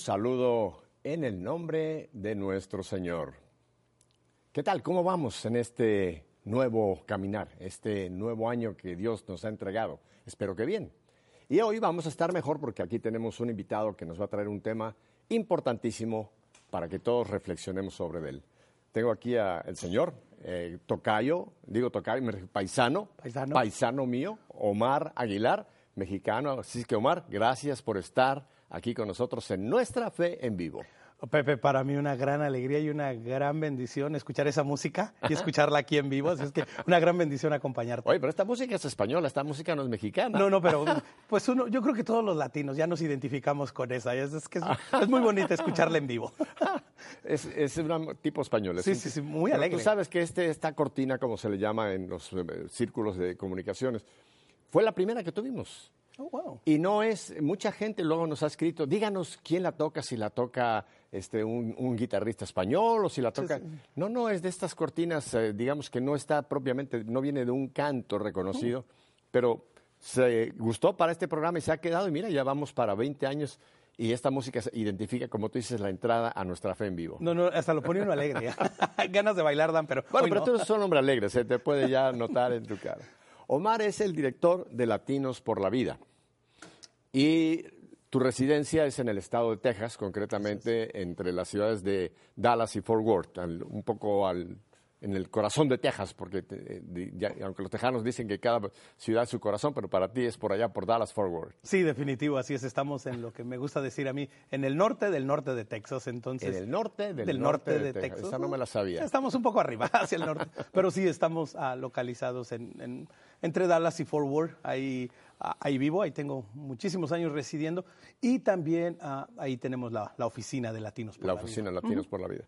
saludo en el nombre de nuestro Señor. ¿Qué tal? ¿Cómo vamos en este nuevo caminar, este nuevo año que Dios nos ha entregado? Espero que bien. Y hoy vamos a estar mejor porque aquí tenemos un invitado que nos va a traer un tema importantísimo para que todos reflexionemos sobre él. Tengo aquí al señor eh, Tocayo, digo Tocayo, paisano, paisano, paisano mío, Omar Aguilar, mexicano. Así que Omar, gracias por estar aquí con nosotros en Nuestra Fe en Vivo. Pepe, para mí una gran alegría y una gran bendición escuchar esa música y escucharla aquí en vivo. Así es que una gran bendición acompañarte. Oye, pero esta música es española, esta música no es mexicana. No, no, pero pues uno, yo creo que todos los latinos ya nos identificamos con esa. Es, que es, muy bonita escucharla en vivo. es, es un tipo español. Sí, sí, sí, muy alegre. tú sabes que este, esta cortina, como se le llama en los eh, círculos de comunicaciones, fue la primera que tuvimos. Oh, y no es, mucha gente luego nos ha escrito, díganos quién la toca, si la toca este, un, guitarrista español o si la toca... No, no, es de estas cortinas, eh, digamos que no está propiamente, no viene de un canto reconocido, pero se gustó para este programa y se ha quedado y mira, ya vamos para 20 años y esta música se identifica, como tú dices, la entrada a nuestra fe en vivo. No, no, hasta lo pone uno alegre. Ganas de bailar dan, pero. Bueno, pero tú eres un hombre alegre, se te puede ya notar en tu cara. Omar es el director de Latinos por la Vida. Y tu residencia es en el estado de Texas, concretamente entre las ciudades de Dallas y Fort Worth, un poco al, en el corazón de Texas, porque aunque los tejanos dicen que cada ciudad es su corazón, pero para ti es por allá, por Dallas, Fort Worth. Sí, definitivo, así es. Estamos en lo que me gusta decir a mí, en el norte del norte de Texas, entonces. En el norte del, norte, de, Texas. Esa no me la sabía. Estamos un poco arriba, hacia el norte, pero sí estamos ah, localizados en, entre Dallas y Fort Worth. Ahí ahí vivo, ahí tengo muchísimos años residiendo y también ah, ahí tenemos la, oficina de Latinos por la, la oficina de Latinos por la Vida.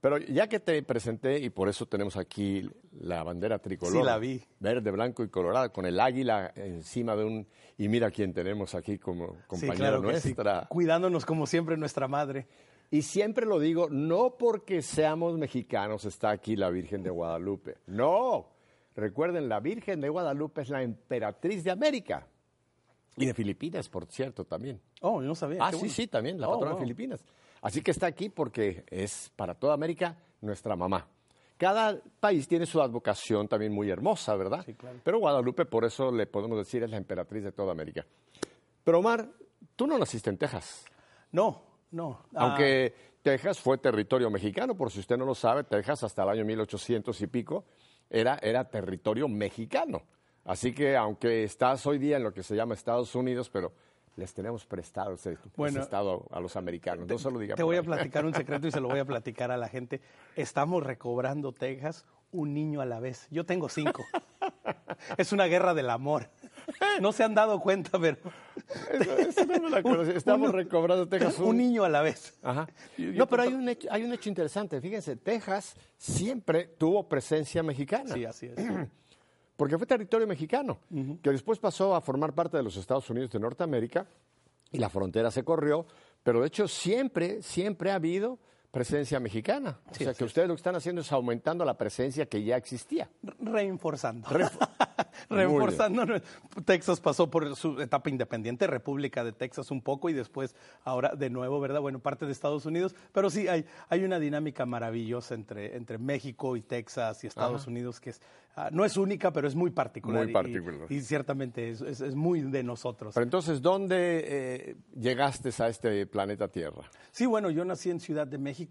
Pero ya que te presenté, y por eso tenemos aquí la bandera tricolor. Sí, la vi. Verde, blanco y colorado, con el águila encima de un... Y mira quién tenemos aquí como compañera nuestra. Cuidándonos como siempre nuestra madre. Y siempre lo digo, no porque seamos mexicanos está aquí la Virgen de Guadalupe. No, Recuerden, la Virgen de Guadalupe es la emperatriz de América. Y de Filipinas, por cierto, también. Oh, yo no sabía. Ah, sí, sí, también, la oh, patrona de Filipinas. Así que está aquí porque es para toda América nuestra mamá. Cada país tiene su advocación también muy hermosa, ¿verdad? Sí, claro. Pero Guadalupe, por eso le podemos decir, es la emperatriz de toda América. Pero Omar, tú no naciste en Texas. No, no. Aunque Texas fue territorio mexicano, por si usted no lo sabe, Texas hasta el año 1800 y pico era, era territorio mexicano. Así que aunque estás hoy día en lo que se llama Estados Unidos, pero les tenemos prestado ese, estado a los americanos. No solo Te voy a platicar un secreto y se lo voy a platicar a la gente. Estamos recobrando Texas un niño a la vez. Yo tengo cinco. es una guerra del amor. No se han dado cuenta, pero. Estamos recobrando Texas. Un... niño a la vez. no, pero hay un, hecho, hay un hecho interesante. Fíjense, Texas siempre tuvo presencia mexicana. Sí, así es. Porque fue territorio mexicano, que después pasó a formar parte de los Estados Unidos de Norteamérica y la frontera se corrió, pero de hecho siempre, siempre ha habido presencia mexicana. o sea, que ustedes lo que están haciendo es aumentando la presencia que ya existía. Reinforzando. Reforzando. Texas pasó por su etapa independiente, República de Texas un poco y después ahora de nuevo, ¿verdad? Bueno, parte de Estados Unidos, pero sí hay, hay una dinámica maravillosa entre, entre México y Texas y Estados Unidos que es, ah, no es única, pero es muy particular. Muy particular. Y, ciertamente es, es, muy de nosotros. Pero entonces, ¿dónde eh, llegaste a este planeta Tierra? Sí, bueno, yo nací en Ciudad de México.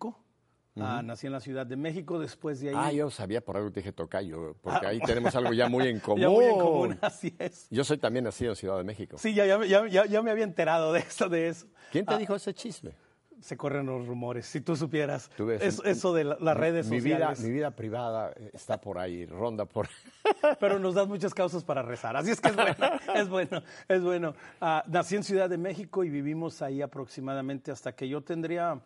Ah, nací en la Ciudad de México, después de ahí... Ah, yo sabía, por algo te dije tocayo, porque ah. ahí tenemos algo ya muy en común. ya muy en común, así es. Yo soy también nacido en Ciudad de México. Sí, ya, ya, ya, ya me había enterado de eso, de eso. ¿Quién te ah. dijo ese chisme? Se corren los rumores, si tú supieras. eso de las redes mi sociales. Vida, mi vida privada está por ahí, ronda por... Pero nos das muchas causas para rezar, así es que es bueno, es bueno, es bueno. nací en Ciudad de México y vivimos ahí aproximadamente hasta que yo tendría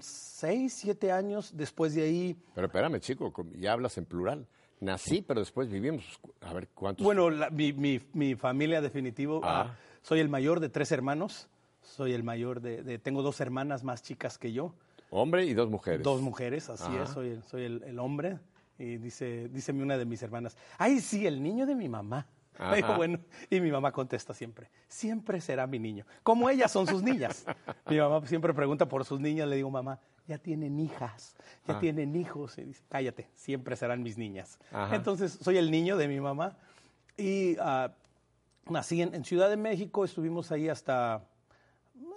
seis, siete años después de ahí. Pero espérame, chico, ya hablas en plural. Nací, pero después vivimos. A ver, ¿cuántos? Bueno, mi, mi, familia definitivo. Ah. Ah, soy el mayor de tres hermanos. Soy el mayor de, Tengo dos hermanas más chicas que yo. Hombre y dos mujeres. Dos mujeres, así es. Soy, el, soy el, hombre. Y dice, díceme una de mis hermanas, ay, sí, el niño de mi mamá. bueno, y mi mamá contesta siempre, siempre será mi niño. Como ellas son sus niñas. mi mamá siempre pregunta por sus niñas, le digo, mamá, ya tienen hijas, ya ah. tienen hijos. Y dice, cállate, siempre serán mis niñas. Entonces, soy el niño de mi mamá. Y uh, nací en, Ciudad de México, estuvimos ahí hasta,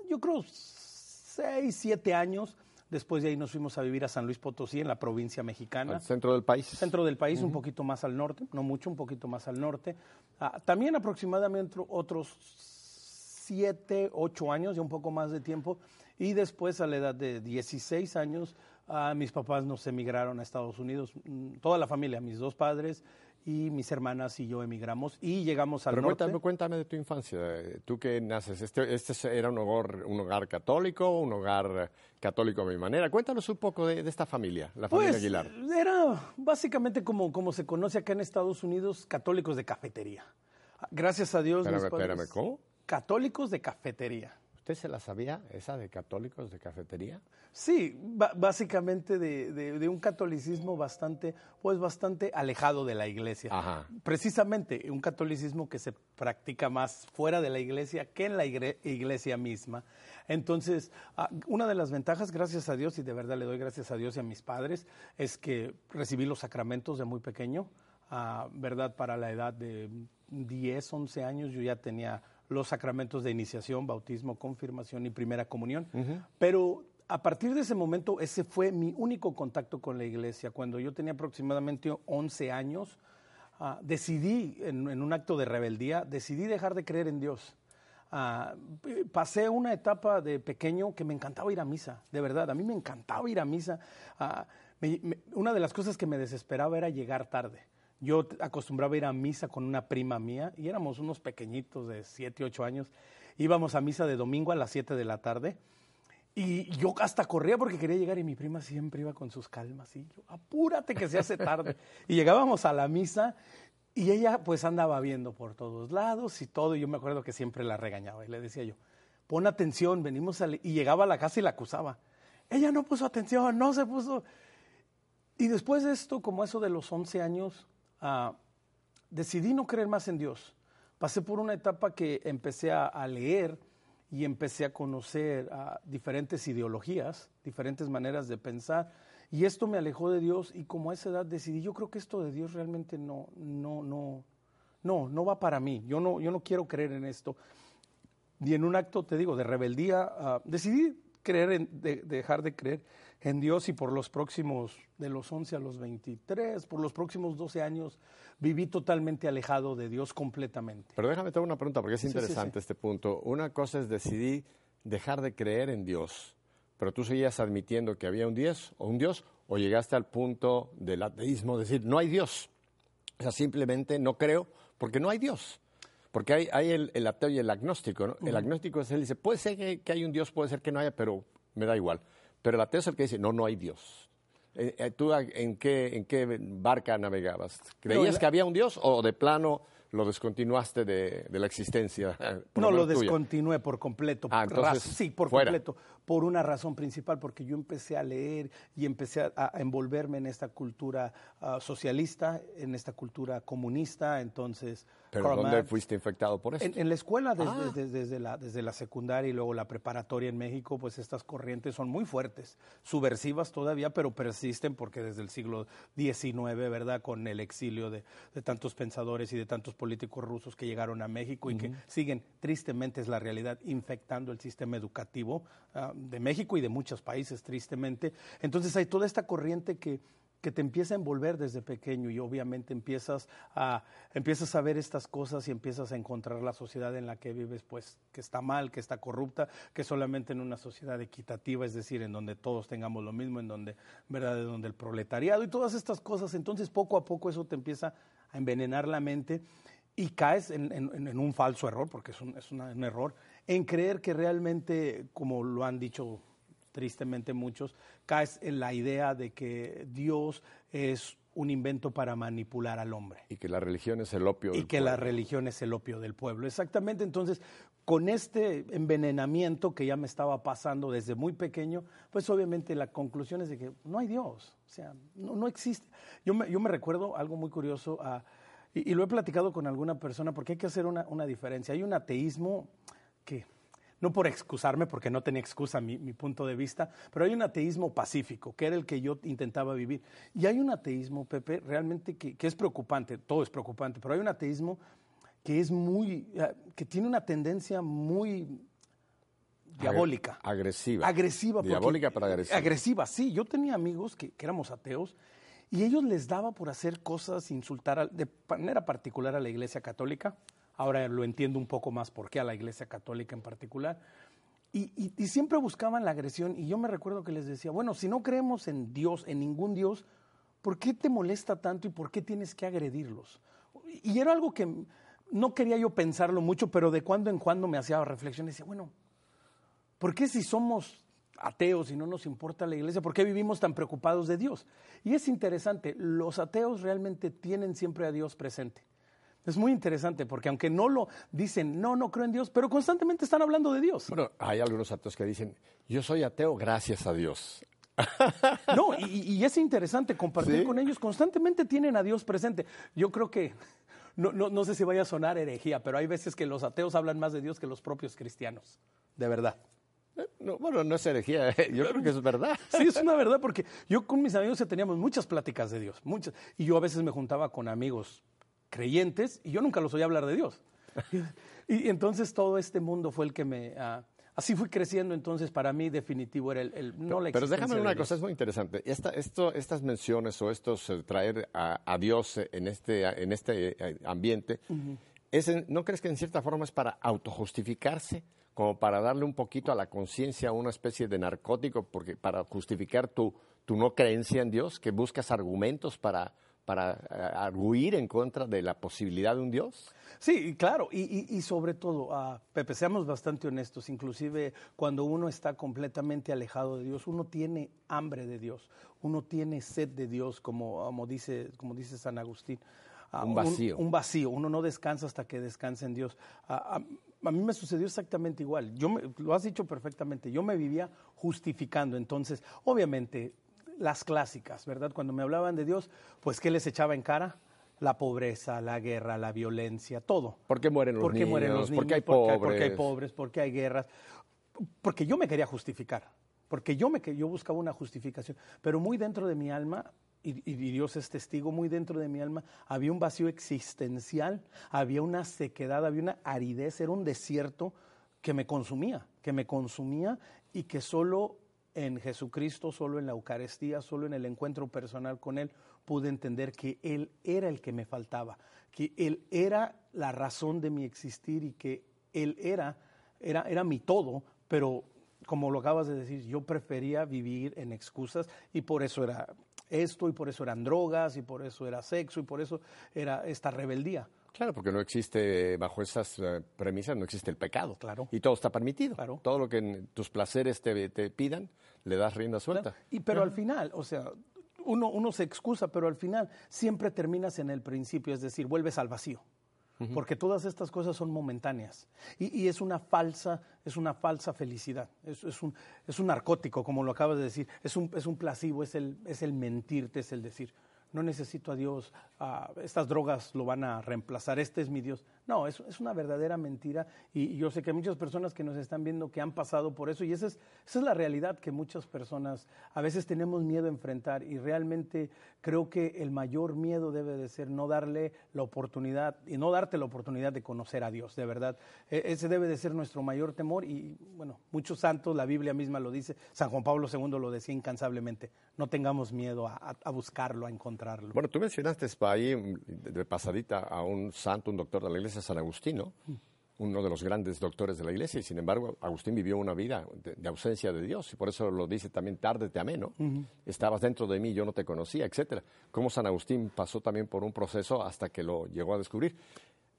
yo creo, seis, siete años. Después de ahí nos fuimos a vivir a San Luis Potosí, en la provincia mexicana. ¿Al centro del país? Centro del país, un poquito más al norte, no mucho, un poquito más al norte. Ah, también aproximadamente otros siete, ocho años, ya un poco más de tiempo. Y después, a la edad de 16 años, ah, mis papás nos emigraron a Estados Unidos. Mm, toda la familia, mis dos padres y mis hermanas y yo emigramos y llegamos al Pero norte. Cuéntame, cuéntame de tu infancia. Tú que naces, este, este era un hogar, un hogar católico, un hogar católico a mi manera. Cuéntanos un poco de, esta familia, la familia pues, Aguilar. Era básicamente como, como se conoce acá en Estados Unidos, católicos de cafetería. Gracias a Dios. Espérame, espérame, ¿cómo? Católicos de cafetería. ¿Usted se la sabía, esa de católicos de cafetería? Sí, básicamente de, un catolicismo bastante, pues bastante alejado de la iglesia. Precisamente un catolicismo que se practica más fuera de la iglesia que en la iglesia misma. Entonces, ah, una de las ventajas, gracias a Dios, y de verdad le doy gracias a Dios y a mis padres, es que recibí los sacramentos de muy pequeño. Ah, ¿Verdad? Para la edad de 10, 11 años yo ya tenía los sacramentos de iniciación, bautismo, confirmación y primera comunión. Pero a partir de ese momento, ese fue mi único contacto con la iglesia. Cuando yo tenía aproximadamente 11 años, ah, decidí, en, un acto de rebeldía, decidí dejar de creer en Dios. Ah, pasé una etapa de pequeño que me encantaba ir a misa, de verdad, a mí me encantaba ir a misa. Ah, una de las cosas que me desesperaba era llegar tarde. Yo acostumbraba ir a misa con una prima mía y éramos unos pequeñitos de 7, 8 años. Íbamos a misa de domingo a las 7 de la tarde y yo hasta corría porque quería llegar y mi prima siempre iba con sus calmas y yo, apúrate que se hace tarde. y llegábamos a la misa y ella pues andaba viendo por todos lados y todo y yo me acuerdo que siempre la regañaba y le decía yo, pon atención, venimos a... y llegaba a la casa y la acusaba. Ella no puso atención, no se puso... Y después de esto, como eso de los 11 años, Ah, decidí no creer más en Dios. Pasé por una etapa que empecé a, leer y empecé a conocer ah, diferentes ideologías, diferentes maneras de pensar. Y esto me alejó de Dios y como a esa edad decidí, yo creo que esto de Dios realmente no, no, no, no, no va para mí. Yo no, yo no quiero creer en esto. Y en un acto, te digo, de rebeldía, ah, decidí creer dejar de creer en Dios y por los próximos, de los 11 a los 23, por los próximos 12 años, viví totalmente alejado de Dios completamente. Pero déjame tener una pregunta porque es interesante este punto. Una cosa es decidí dejar de creer en Dios, pero tú seguías admitiendo que había un Dios o un Dios o llegaste al punto del ateísmo, decir, no hay Dios. O sea, simplemente no creo porque no hay Dios. Porque hay, hay el, ateo y el agnóstico. ¿no? El agnóstico es él dice, puede ser que, que, hay un Dios, puede ser que no haya, pero me da igual. Pero el ateo es el que dice, no, no hay Dios. Eh, eh, ¿Tú en qué, en qué barca navegabas? ¿Creías que había un Dios o de plano lo descontinuaste de, la existencia? no, lo descontinué por completo. Ah, entonces, sí, por completo. Por una razón principal, porque yo empecé a leer y empecé a, envolverme en esta cultura ah, socialista, en esta cultura comunista. Entonces. ¿Pero dónde fuiste infectado por eso? En, la escuela, ah. desde, la, desde la secundaria y luego la preparatoria en México, pues estas corrientes son muy fuertes, subversivas todavía, pero persisten porque desde el siglo XIX, ¿verdad? Con el exilio de, de tantos pensadores y de tantos políticos rusos que llegaron a México y que siguen, tristemente es la realidad, infectando el sistema educativo ah, de México y de muchos países, tristemente. Entonces hay toda esta corriente que, que te empieza a envolver desde pequeño y obviamente empiezas a, empiezas a ver estas cosas y empiezas a encontrar la sociedad en la que vives, pues que está mal, que está corrupta, que solamente en una sociedad equitativa, es decir, en donde todos tengamos lo mismo, en donde, ¿verdad?, de donde el proletariado y todas estas cosas, entonces poco a poco eso te empieza a envenenar la mente y caes en, un falso error, porque es, un, es un error, en creer que realmente, como lo han dicho tristemente muchos, caes en la idea de que Dios es un invento para manipular al hombre. Y que la religión es el opio del pueblo. Y que la religión es el opio del pueblo. Exactamente. Entonces, con este envenenamiento que ya me estaba pasando desde muy pequeño, pues obviamente la conclusión es de que no hay Dios. O sea, no, existe. Yo me, yo me recuerdo algo muy curioso. a y, lo he platicado con alguna persona porque hay que hacer una, una diferencia. Hay un ateísmo que no por excusarme, porque no tenía excusa mi, mi, punto de vista, pero hay un ateísmo pacífico, que era el que yo intentaba vivir. Y hay un ateísmo, Pepe, realmente que, que es preocupante, todo es preocupante, pero hay un ateísmo que es muy, eh, que tiene una tendencia muy diabólica. Agresiva. Agresiva. Diabólica para agresiva. Agresiva, sí. Yo tenía amigos que, que éramos ateos y ellos les daba por hacer cosas, insultar de manera particular a la Iglesia Católica Ahora lo entiendo un poco más por qué a la Iglesia Católica en particular. Y, siempre buscaban la agresión y yo me recuerdo que les decía, bueno, si no creemos en Dios, en ningún Dios, ¿por qué te molesta tanto y por qué tienes que agredirlos? Y era algo que no quería yo pensarlo mucho, pero de cuando en cuando me hacía reflexión y decía, bueno, ¿por qué si somos ateos y no nos importa la iglesia, por qué vivimos tan preocupados de Dios? Y es interesante, los ateos realmente tienen siempre a Dios presente. Es muy interesante porque aunque no lo dicen, no, no creo en Dios, pero constantemente están hablando de Dios. Bueno, hay algunos ateos que dicen, yo soy ateo gracias a Dios. No, y, es interesante compartir con ellos, constantemente tienen a Dios presente. Yo creo que, no, no, no sé si vaya a sonar herejía, pero hay veces que los ateos hablan más de Dios que los propios cristianos, de verdad. Eh, no, bueno, no es herejía, yo creo que es verdad. Sí, es una verdad, porque yo con mis amigos teníamos muchas pláticas de Dios, muchas, y yo a veces me juntaba con amigos creyentes y yo nunca los oí hablar de Dios. y, entonces todo este mundo fue el que me... Ah, así fui creciendo, entonces para mí definitivo era el, no la Pero déjame una cosa, es muy interesante. Esta, esto, estas menciones o estos eh, traer a, Dios en este, en este eh, ambiente, ¿no crees que en cierta forma es para autojustificarse? como para darle un poquito a la conciencia una especie de narcótico, porque para justificar tu, tu no creencia en Dios, que buscas argumentos para, para eh, arguir en contra de la posibilidad de un Dios? Sí, claro, y, sobre todo, uh, Pepe, seamos bastante honestos, inclusive cuando uno está completamente alejado de Dios, uno tiene hambre de Dios, uno tiene sed de Dios, como, como, dice, como dice San Agustín. Uh, un vacío. Un, vacío, uno no descansa hasta que descanse en Dios. Uh, a, mí me sucedió exactamente igual, yo lo has dicho perfectamente, yo me vivía justificando, entonces, obviamente, las clásicas, ¿verdad? Cuando me hablaban de Dios, pues ¿qué les echaba en cara? La pobreza, la guerra, la violencia, todo. ¿Por qué mueren los ¿Por qué niños? mueren los niños? ¿Por qué hay pobres? Porque hay pobres, porque hay guerras. Porque yo me quería justificar, porque yo, me, yo buscaba una justificación, pero muy dentro de mi alma y, y, Dios es testigo, muy dentro de mi alma había un vacío existencial, había una sequedad, había una aridez, era un desierto que me consumía, que me consumía y que solo en Jesucristo, solo en la Eucaristía, solo en el encuentro personal con Él, pude entender que Él era el que me faltaba, que Él era la razón de mi existir y que Él era, era, era mi todo, pero como lo acabas de decir, yo prefería vivir en excusas y por eso era esto y por eso eran drogas y por eso era sexo y por eso era esta rebeldía. Claro, porque no existe, bajo esas eh, premisas, no existe el pecado. Claro. Y todo está permitido. Claro. Todo lo que tus placeres te, te pidan, le das rienda suelta. Y, pero al final, o sea, uno, uno se excusa, pero al final siempre terminas en el principio, es decir, vuelves al vacío. Porque todas estas cosas son momentáneas. Y, y, es una falsa, es una falsa felicidad. Es, es, un, es un narcótico, como lo acabas de decir. Es un, es un placebo, es el, es el mentirte, es el decir, no necesito a Dios, estas drogas lo van a reemplazar, este es mi Dios. No, es, es una verdadera mentira y, yo sé que hay muchas personas que nos están viendo que han pasado por eso y esa es, esa es la realidad que muchas personas a veces tenemos miedo a enfrentar y realmente creo que el mayor miedo debe de ser no darle la oportunidad y no darte la oportunidad de conocer a Dios, de verdad. E, ese debe de ser nuestro mayor temor y bueno, muchos santos, la Biblia misma lo dice, San Juan Pablo II lo decía incansablemente, no tengamos miedo a, a buscarlo, a encontrarlo. Bueno, tú mencionaste ahí de pasadita a un santo, un doctor de la iglesia, San Agustino, uno de los grandes doctores de la iglesia, y sin embargo, Agustín vivió una vida de, ausencia de Dios, y por eso lo dice también, tarde te amé, ¿no? Estabas dentro de mí, yo no te conocía, etcétera. Cómo San Agustín pasó también por un proceso hasta que lo llegó a descubrir.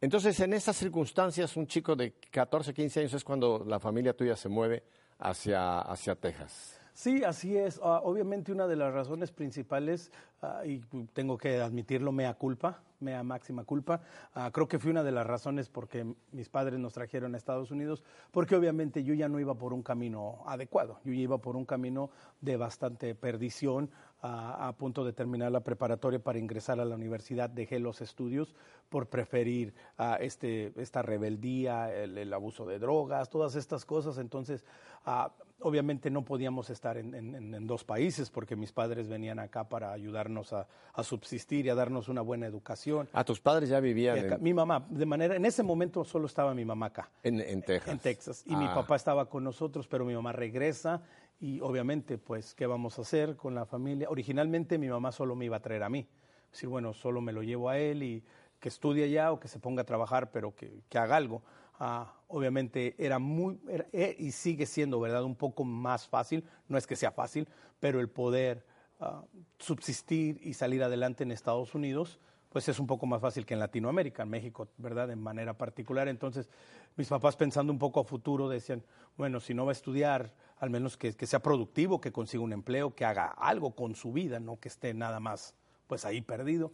Entonces, en esas circunstancias, un chico de 14, 15 años es cuando la familia tuya se mueve hacia, hacia Texas. Sí, así es. Ah, obviamente una de las razones principales, ah, y tengo que admitirlo, mea culpa, mea máxima culpa. Ah, creo que fue una de las razones por qué mis padres nos trajeron a Estados Unidos, porque obviamente yo ya no iba por un camino adecuado, yo ya iba por un camino de bastante perdición, a, punto de terminar la preparatoria para ingresar a la universidad, dejé los estudios por preferir uh, este, esta rebeldía, el, abuso de drogas, todas estas cosas. Entonces, uh, obviamente no podíamos estar en, dos países porque mis padres venían acá para ayudarnos a, subsistir y a darnos una buena educación. ¿A tus padres ya vivían? en... Mi mamá, de manera, en ese momento solo estaba mi mamá acá. En, Texas. En Texas. Y mi ah. papá estaba con nosotros, pero mi mamá regresa y obviamente, pues, ¿qué vamos a hacer con la familia? Originalmente mi mamá solo me iba a traer a mí. Decir, bueno, solo me lo llevo a él y que estudie allá o que se ponga a trabajar, pero que, que haga algo. Ah, obviamente era muy, eh, y sigue siendo, ¿verdad?, un poco más fácil, no es que sea fácil, pero el poder ah, subsistir y salir adelante en Estados Unidos, pues es un poco más fácil que en Latinoamérica, en México, ¿verdad?, de manera particular. Entonces, mis papás pensando un poco a futuro decían, bueno, si no va a estudiar, al menos que, sea productivo, que consiga un empleo, que haga algo con su vida, no que esté nada más, pues ahí perdido.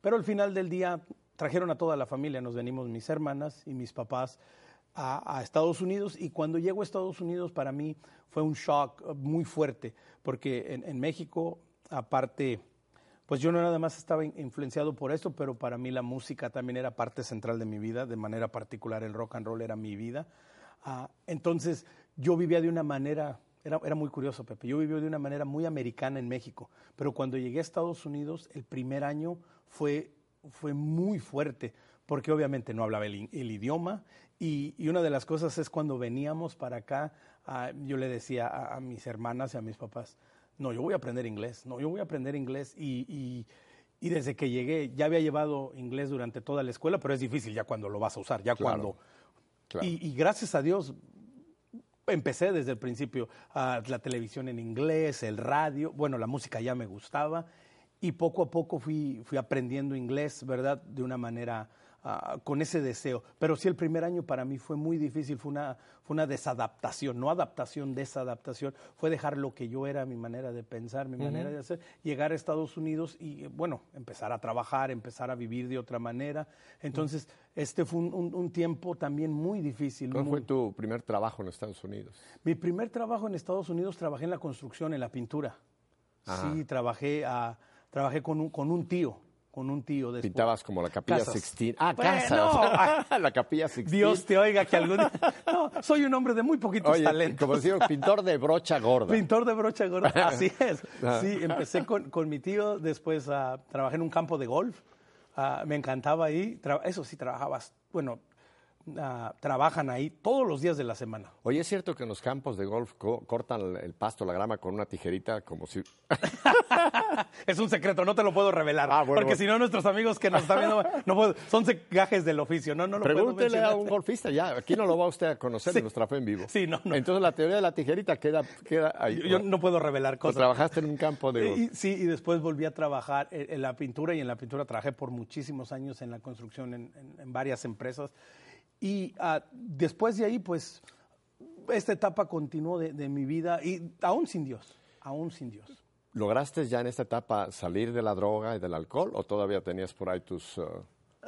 Pero al final del día trajeron a toda la familia, nos venimos mis hermanas y mis papás a, Estados Unidos y cuando llego a Estados Unidos para mí fue un shock muy fuerte, porque en, México, aparte, pues yo no nada más estaba influenciado por esto, pero para mí la música también era parte central de mi vida, de manera particular el rock and roll era mi vida. Ah, entonces yo vivía de una manera, era, era, muy curioso, Pepe, yo vivía de una manera muy americana en México, pero cuando llegué a Estados Unidos, el primer año fue fue muy fuerte, porque obviamente no hablaba el, idioma y, una de las cosas es cuando veníamos para acá, yo le decía a, mis hermanas y a mis papás, no, yo voy a aprender inglés, no, yo voy a aprender inglés y, desde que llegué ya había llevado inglés durante toda la escuela, pero es difícil ya cuando lo vas a usar, ya cuando... Y, gracias a Dios empecé desde el principio, a la televisión en inglés, el radio, bueno, la música ya me gustaba y poco a poco fui, fui aprendiendo inglés, ¿verdad? De una manera ah, con ese deseo. Pero sí, el primer año para mí fue muy difícil, fue una, fue una desadaptación, no adaptación, desadaptación. Fue dejar lo que yo era, mi manera de pensar, mi manera de hacer, llegar a Estados Unidos y, bueno, empezar a trabajar, empezar a vivir de otra manera. Entonces, este fue un, tiempo también muy difícil. ¿Cuál fue tu primer trabajo en Estados Unidos? Mi primer trabajo en Estados Unidos, trabajé en la construcción, en la pintura. Sí, trabajé a trabajé con un, con un tío, con un tío. Después. Pintabas como la capilla Sixtina. Ah, casas. la capilla Sixtina. Dios te oiga que algún día... No, soy un hombre de muy poquitos Oye, talentos. Como decía, pintor de brocha gorda. Pintor de brocha gorda, así es. Sí, empecé con, con mi tío, después uh, trabajé en un campo de golf. Uh, me encantaba ahí. Eso sí, trabajabas, bueno, Ah, trabajan ahí todos los días de la semana. Oye, ¿es cierto que en los campos de golf cortan el pasto, la grama con una tijerita como si... es un secreto, no te lo puedo revelar. Ah, porque si no, nuestros amigos que nos están viendo, no son gajes del oficio. No, no lo Pregúntele a un golfista, ya, aquí no lo va usted a conocer en nuestra fe en vivo. Sí, no, Entonces la teoría de la tijerita queda, queda ahí. Yo, no puedo revelar cosas. trabajaste en un campo de golf. sí, y después volví a trabajar en, la pintura y en la pintura trabajé por muchísimos años en la construcción en varias empresas. Y ah, después de ahí, pues, esta etapa continuó de, mi vida y aún sin Dios, aún sin Dios. ¿Lograste ya en esta etapa salir de la droga y del alcohol o todavía tenías por ahí tus, uh,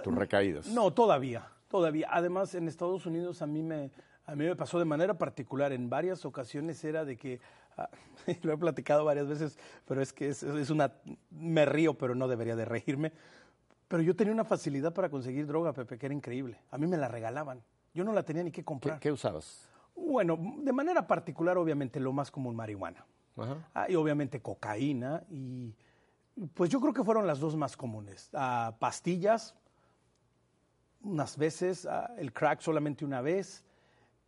tus recaídas? No, todavía, todavía. Además, en Estados Unidos a mí me, a mí me pasó de manera particular. En varias ocasiones era de que, ah, lo he platicado varias veces, pero es que es, es, una, me río, pero no debería de reírme. Pero yo tenía una facilidad para conseguir droga, Pepe, que era increíble. A mí me la regalaban. Yo no la tenía ni que comprar. ¿Qué, usabas? Bueno, de manera particular, obviamente, lo más común, marihuana. Ah, y obviamente cocaína. Y pues yo creo que fueron las dos más comunes. Ah, pastillas, unas veces, ah, el crack solamente una vez.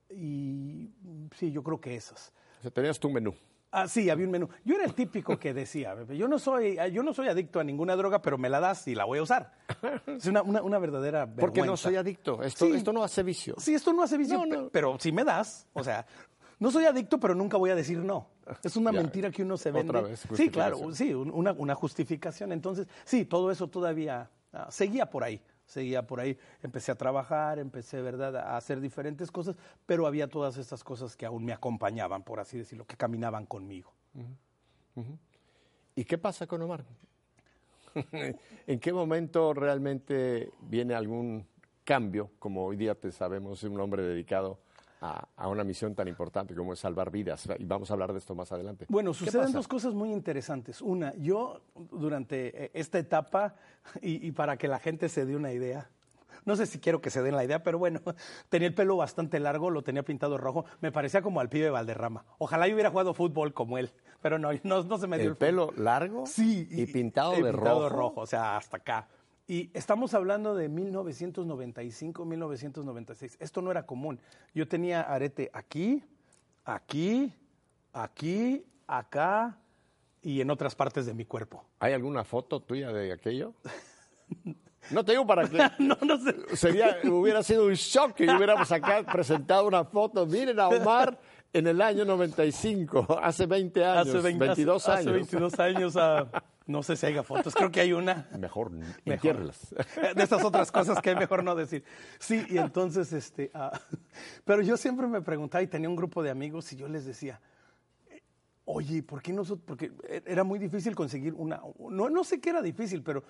Y sí, yo creo que esas. O sea, tenías tu menú. Ah, sí, había un menú. Yo era el típico que decía, yo no soy, yo no soy adicto a ninguna droga, pero me la das y la voy a usar. Es una, una, verdadera vergüenza. Porque no soy adicto. Esto, esto no hace vicio. Sí, esto no hace vicio, pero, si me das, o sea, no soy adicto, pero nunca voy a decir no. Es una mentira que uno se vende. Otra vez, sí, claro, sí, una, una justificación. Entonces, sí, todo eso todavía ah, seguía por ahí seguía por ahí, empecé a trabajar, empecé, ¿verdad?, a hacer diferentes cosas, pero había todas estas cosas que aún me acompañaban, por así decirlo, que caminaban conmigo. ¿Y qué pasa con Omar? ¿En qué momento realmente viene algún cambio, como hoy día te sabemos, un hombre dedicado a, una misión tan importante como es salvar vidas. Y vamos a hablar de esto más adelante. Bueno, suceden dos cosas muy interesantes. Una, yo durante eh, esta etapa, y, para que la gente se dé una idea, no sé si quiero que se den la idea, pero bueno, tenía el pelo bastante largo, lo tenía pintado rojo, me parecía como al pibe Valderrama. Ojalá yo hubiera jugado fútbol como él, pero no, no, se me dio el, el pelo largo sí, y, pintado de pintado rojo, o sea, hasta acá. Y estamos hablando de 1995, 1996. Esto no era común. Yo tenía arete aquí, aquí, aquí, acá y en otras partes de mi cuerpo. ¿Hay alguna foto tuya de aquello? No te digo para qué. no, no sé. Sería, hubiera sido un shock que hubiéramos acá presentado una foto. Miren a Omar en el año 95, hace 20 años, hace 22 años. Hace 22 años. No sé si haya fotos, creo que hay una. Mejor, mejor. De estas otras cosas que es mejor no decir. Sí, y entonces, este, ah, pero yo siempre me preguntaba y tenía un grupo de amigos y yo les decía, oye, ¿por qué nosotros? Porque era muy difícil conseguir una, no, no sé qué era difícil, pero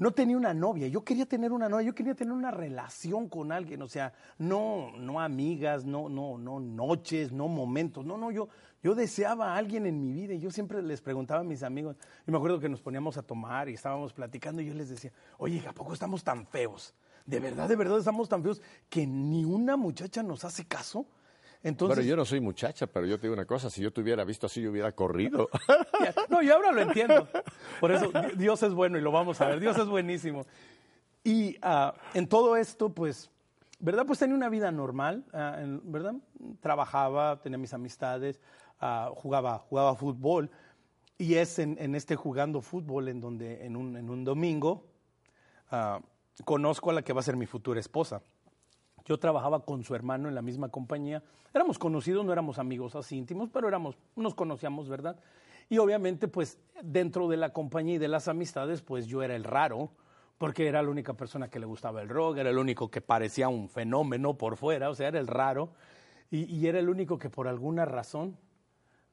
no tenía una novia. Yo quería tener una novia, yo quería tener una relación con alguien, o sea, no, no amigas, no, no, no noches, no momentos, no, no, yo, yo deseaba a alguien en mi vida y yo siempre les preguntaba a mis amigos, y me acuerdo que nos poníamos a tomar y estábamos platicando y yo les decía, oye, ¿a poco estamos tan feos? De verdad, de verdad estamos tan feos que ni una muchacha nos hace caso. Entonces, bueno, yo no soy muchacha, pero yo te digo una cosa, si yo te hubiera visto así, yo hubiera corrido. no, yo ahora lo entiendo. Por eso Dios es bueno y lo vamos a ver, Dios es buenísimo. Y ah, en todo esto, pues, ¿verdad? Pues tenía una vida normal, ah, ¿verdad? Trabajaba, tenía mis amistades, ah, jugaba, jugaba fútbol. Y es en, este jugando fútbol en donde en un, en un domingo conozco a la que va a ser mi futura esposa. Yo trabajaba con su hermano en la misma compañía. Éramos conocidos, no éramos amigos así íntimos, pero éramos, nos conocíamos, ¿verdad? Y obviamente, pues, dentro de la compañía y de las amistades, pues yo era el raro, porque era la única persona que le gustaba el rock, era el único que parecía un fenómeno por fuera, o sea, era el raro, y, y era el único que por alguna razón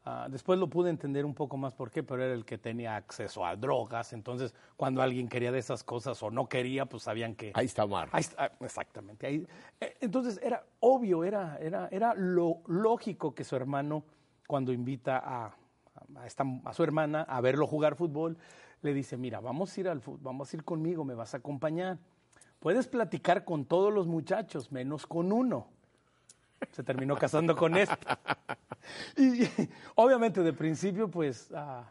Ah, después lo pude entender un poco más por qué, pero era el que tenía acceso a drogas. Entonces, cuando alguien quería de esas cosas o no quería, pues sabían que. Ahí está Omar. Ahí está, exactamente. Ahí, eh, entonces, era obvio, era, era, era lo lógico que su hermano, cuando invita a, a, a su hermana a verlo jugar fútbol, le dice: Mira, vamos a ir al vamos a ir conmigo, me vas a acompañar. Puedes platicar con todos los muchachos, menos con uno. Se terminó casando con este. Y, obviamente de principio, pues ah,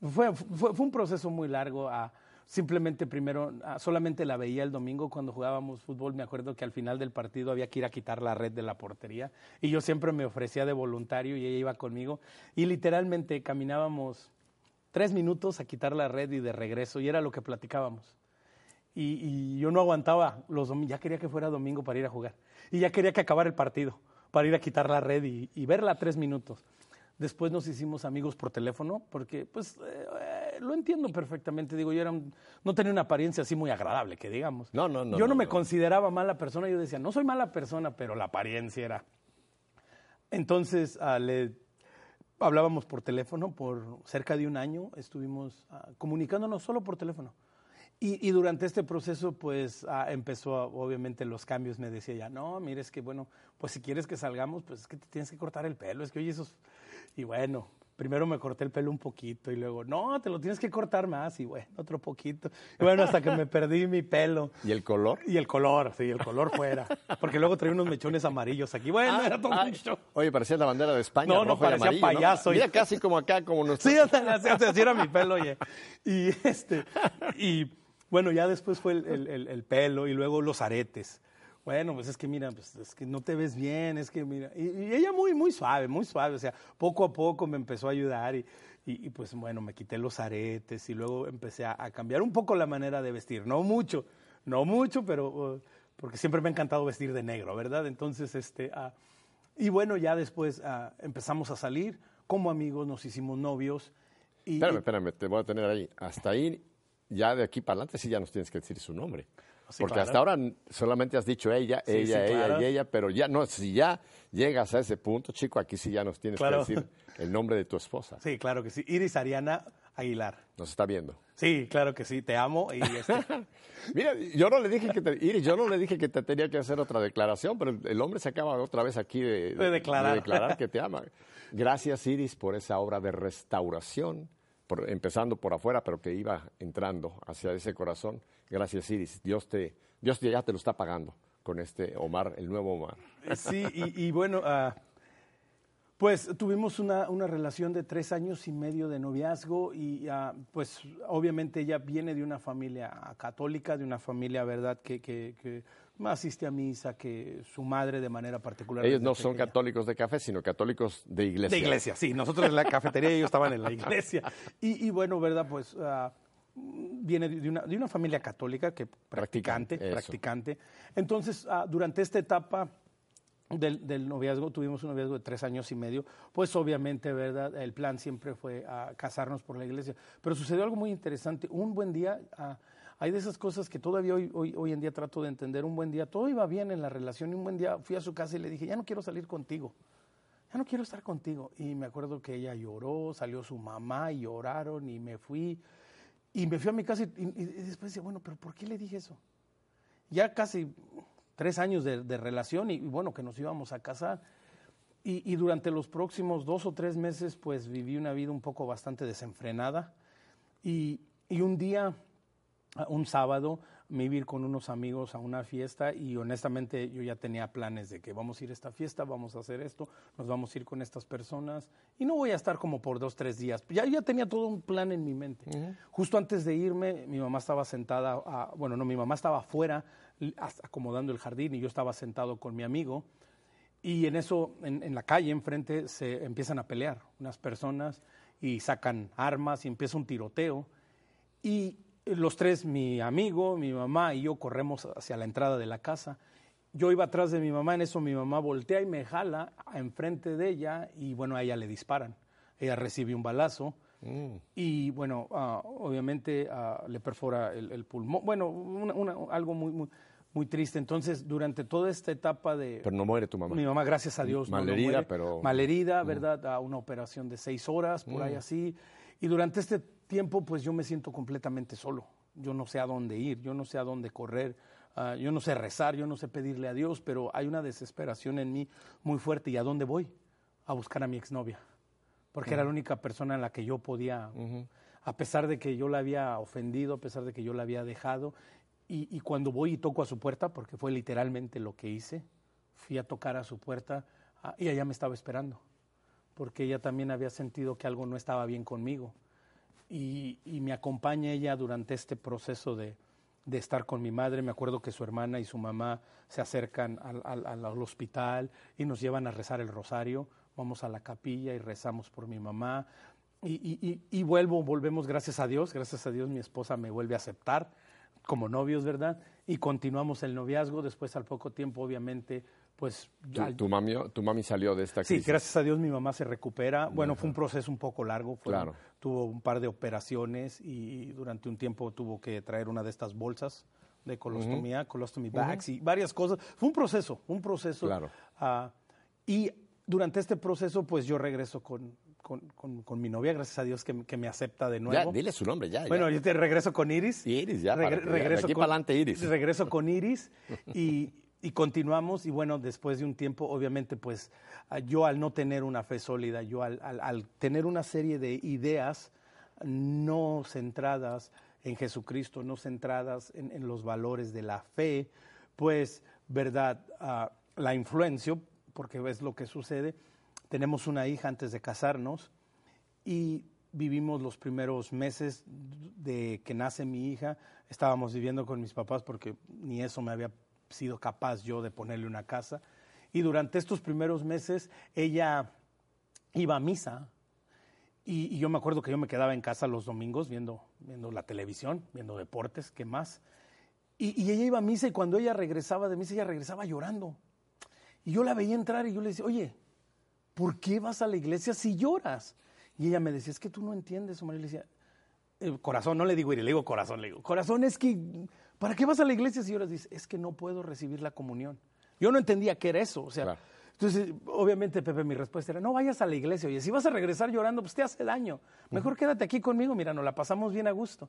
fue, fue, un proceso muy largo. Simplemente primero, solamente la veía el domingo cuando jugábamos fútbol. Me acuerdo que al final del partido había que ir a quitar la red de la portería. Y yo siempre me ofrecía de voluntario y ella iba conmigo. Y literalmente caminábamos tres minutos a quitar la red y de regreso. Y era lo que platicábamos. Y, yo no aguantaba los domingos, ya quería que fuera domingo para ir a jugar. Y ya quería que acabara el partido, para ir a quitar la red y, verla tres minutos. Después nos hicimos amigos por teléfono, porque pues eh, lo entiendo perfectamente. Digo, yo era no tenía una apariencia así muy agradable, que digamos. No, no, no. Yo no, me consideraba mala persona, yo decía, no soy mala persona, pero la apariencia era. Entonces ah, le hablábamos por teléfono por cerca de un año, estuvimos ah, comunicándonos solo por teléfono. Y, durante este proceso, pues ah, empezó, obviamente, los cambios. Me decía ya, no, mire, es que bueno, pues si quieres que salgamos, pues es que te tienes que cortar el pelo. Es que, oye, esos. Y bueno, primero me corté el pelo un poquito y luego, no, te lo tienes que cortar más. Y bueno, otro poquito. Y bueno, hasta que me perdí mi pelo. ¿Y el color? Y el color, sí, el color fuera. Porque luego traía unos mechones amarillos aquí. Bueno, ah, era todo ah, Oye, parecía la bandera de España. No, no, parecía payaso. Mira, casi como acá, como nuestro. Sí, así, era mi pelo, oye. Y este. Y bueno, ya después fue el, pelo y luego los aretes. Bueno, pues es que mira, pues es que no te ves bien, es que mira. Y, ella muy, muy suave, muy suave. O sea, poco a poco me empezó a ayudar y, y, pues bueno, me quité los aretes y luego empecé a, cambiar un poco la manera de vestir. No mucho, no mucho, pero uh, porque siempre me ha encantado vestir de negro, ¿verdad? Entonces, este, uh, y bueno, ya después uh, empezamos a salir como amigos, nos hicimos novios. Y, espérame, espérame, te voy a tener ahí. Hasta ahí ya de aquí para adelante sí ya nos tienes que decir su nombre. Porque hasta ahora solamente has dicho ella, ella, ella y ella, pero ya no, si ya llegas a ese punto, chico, aquí sí ya nos tienes que decir el nombre de tu esposa. Sí, claro que sí. Iris Ariana Aguilar. Nos está viendo. Sí, claro que sí, te amo. Y este Mira, yo no le dije que te, Iris, yo no le dije que te tenía que hacer otra declaración, pero el hombre se acaba otra vez aquí de, declarar. declarar. que te ama. Gracias, Iris, por esa obra de restauración, empezando por afuera, pero que iba entrando hacia ese corazón. Gracias, Iris. Dios te, Dios ya te lo está pagando con este Omar, el nuevo Omar. Sí, y, bueno, uh, pues tuvimos una, una, relación de tres años y medio de noviazgo y uh, pues obviamente ella viene de una familia católica, de una familia, ¿verdad?, que, que, que asiste a misa, que su madre de manera particular. Ellos no son católicos de café, sino católicos de iglesia. De iglesia, sí. Nosotros en la cafetería ellos estaban en la iglesia. Y, y bueno, ¿verdad? Pues uh, viene de una, de una, familia católica que practicante, practicante. Entonces, uh, durante esta etapa del, noviazgo, tuvimos un noviazgo de tres años y medio, pues obviamente, ¿verdad? El plan siempre fue a casarnos por la iglesia. Pero sucedió algo muy interesante. Un buen día, hay de esas cosas que todavía hoy, hoy, hoy en día trato de entender. Un buen día, todo iba bien en la relación y un buen día fui a su casa y le dije, ya no quiero salir contigo. Ya no quiero estar contigo. Y me acuerdo que ella lloró, salió su mamá y lloraron y me fui. Y me fui a mi casa y, después decía, bueno, pero ¿por qué le dije eso? Ya casi tres años de, relación y, bueno, que nos íbamos a casar. Y, durante los próximos dos o tres meses, pues viví una vida un poco bastante desenfrenada. Y, un día, un sábado, me iba a ir con unos amigos a una fiesta y honestamente yo ya tenía planes de que vamos a ir a esta fiesta, vamos a hacer esto, nos vamos a ir con estas personas y no voy a estar como por dos, tres días. Ya, ya tenía todo un plan en mi mente. Justo antes de irme, mi mamá estaba sentada, bueno, no, mi mamá estaba afuera acomodando el jardín y yo estaba sentado con mi amigo y en eso, en, la calle enfrente, se empiezan a pelear unas personas y sacan armas y empieza un tiroteo y los tres, mi amigo, mi mamá y yo corremos hacia la entrada de la casa. Yo iba atrás de mi mamá, en eso mi mamá voltea y me jala enfrente de ella y bueno, a ella le disparan. Ella recibe un balazo mm. y bueno, ah, obviamente ah, le perfora el, pulmón. Bueno, algo muy, muy, muy triste. Entonces, durante toda esta etapa de... Pero no muere tu mamá. Mi mamá, gracias a Dios. Malherida, pero... Malherida, ¿verdad? A una operación de seis horas, por ahí mm. así. Y durante este tiempo, pues yo me siento completamente solo. Yo no sé a dónde ir, yo no sé a dónde correr, ah, yo no sé rezar, yo no sé pedirle a Dios, pero hay una desesperación en mí muy fuerte. ¿Y a dónde voy? A buscar a mi exnovia. Porque era la única persona en la que yo podía, a pesar de que yo la había ofendido, a pesar de que yo la había dejado, y, cuando voy y toco a su puerta, porque fue literalmente lo que hice, fui a tocar a su puerta ah, y ella me estaba esperando, porque ella también había sentido que algo no estaba bien conmigo. Y, me acompaña ella durante este proceso de, estar con mi madre. Me acuerdo que su hermana y su mamá se acercan al, hospital y nos llevan a rezar el rosario. Vamos a la capilla y rezamos por mi mamá. Y, y vuelvo, volvemos, gracias a Dios, gracias a Dios mi esposa me vuelve a aceptar como novios, ¿verdad? Y continuamos el noviazgo, después al poco tiempo, obviamente, pues... ¿Tu, mami, tu mami salió de esta crisis? Sí, gracias a Dios mi mamá se recupera. Bueno, fue un proceso un poco largo, claro. tuvo un par de operaciones y durante un tiempo tuvo que traer una de estas bolsas de colostomía, colostomy bags y varias cosas. Fue un proceso, un proceso. Claro. Uh, y durante este proceso, pues yo regreso con, con, con, mi novia, gracias a Dios que, que, me acepta de nuevo. Ya, dile su nombre ya. Bueno, yo te regreso con Iris. Iris, ya. regreso aquí para adelante Iris. Regreso con Iris y, y, continuamos y bueno, después de un tiempo, obviamente, pues yo al no tener una fe sólida, yo al, al, tener una serie de ideas no centradas en Jesucristo, no centradas en, en los valores de la fe, pues, verdad, uh, la influencio, porque es lo que sucede, tenemos una hija antes de casarnos y vivimos los primeros meses de que nace mi hija. Estábamos viviendo con mis papás porque ni eso me había sido capaz yo de ponerle una casa. Y durante estos primeros meses ella iba a misa y, yo me acuerdo que yo me quedaba en casa los domingos viendo, viendo la televisión, viendo deportes, ¿qué más? Y, ella iba a misa y cuando ella regresaba de misa, ella regresaba llorando. Y yo la veía entrar y yo le decía, oye, ¿por qué vas a la iglesia si lloras? Y ella me decía, es que tú no entiendes, Omar. Y le decía, eh, corazón, no le digo, y le digo corazón, le digo, corazón es que, ¿para qué vas a la iglesia si lloras? Dice, es que no puedo recibir la comunión. Yo no entendía qué era eso, o sea, Entonces, obviamente, Pepe, mi respuesta era, no vayas a la iglesia, oye, si vas a regresar llorando, pues te hace daño. Mejor quédate aquí conmigo, mira, nos la pasamos bien a gusto.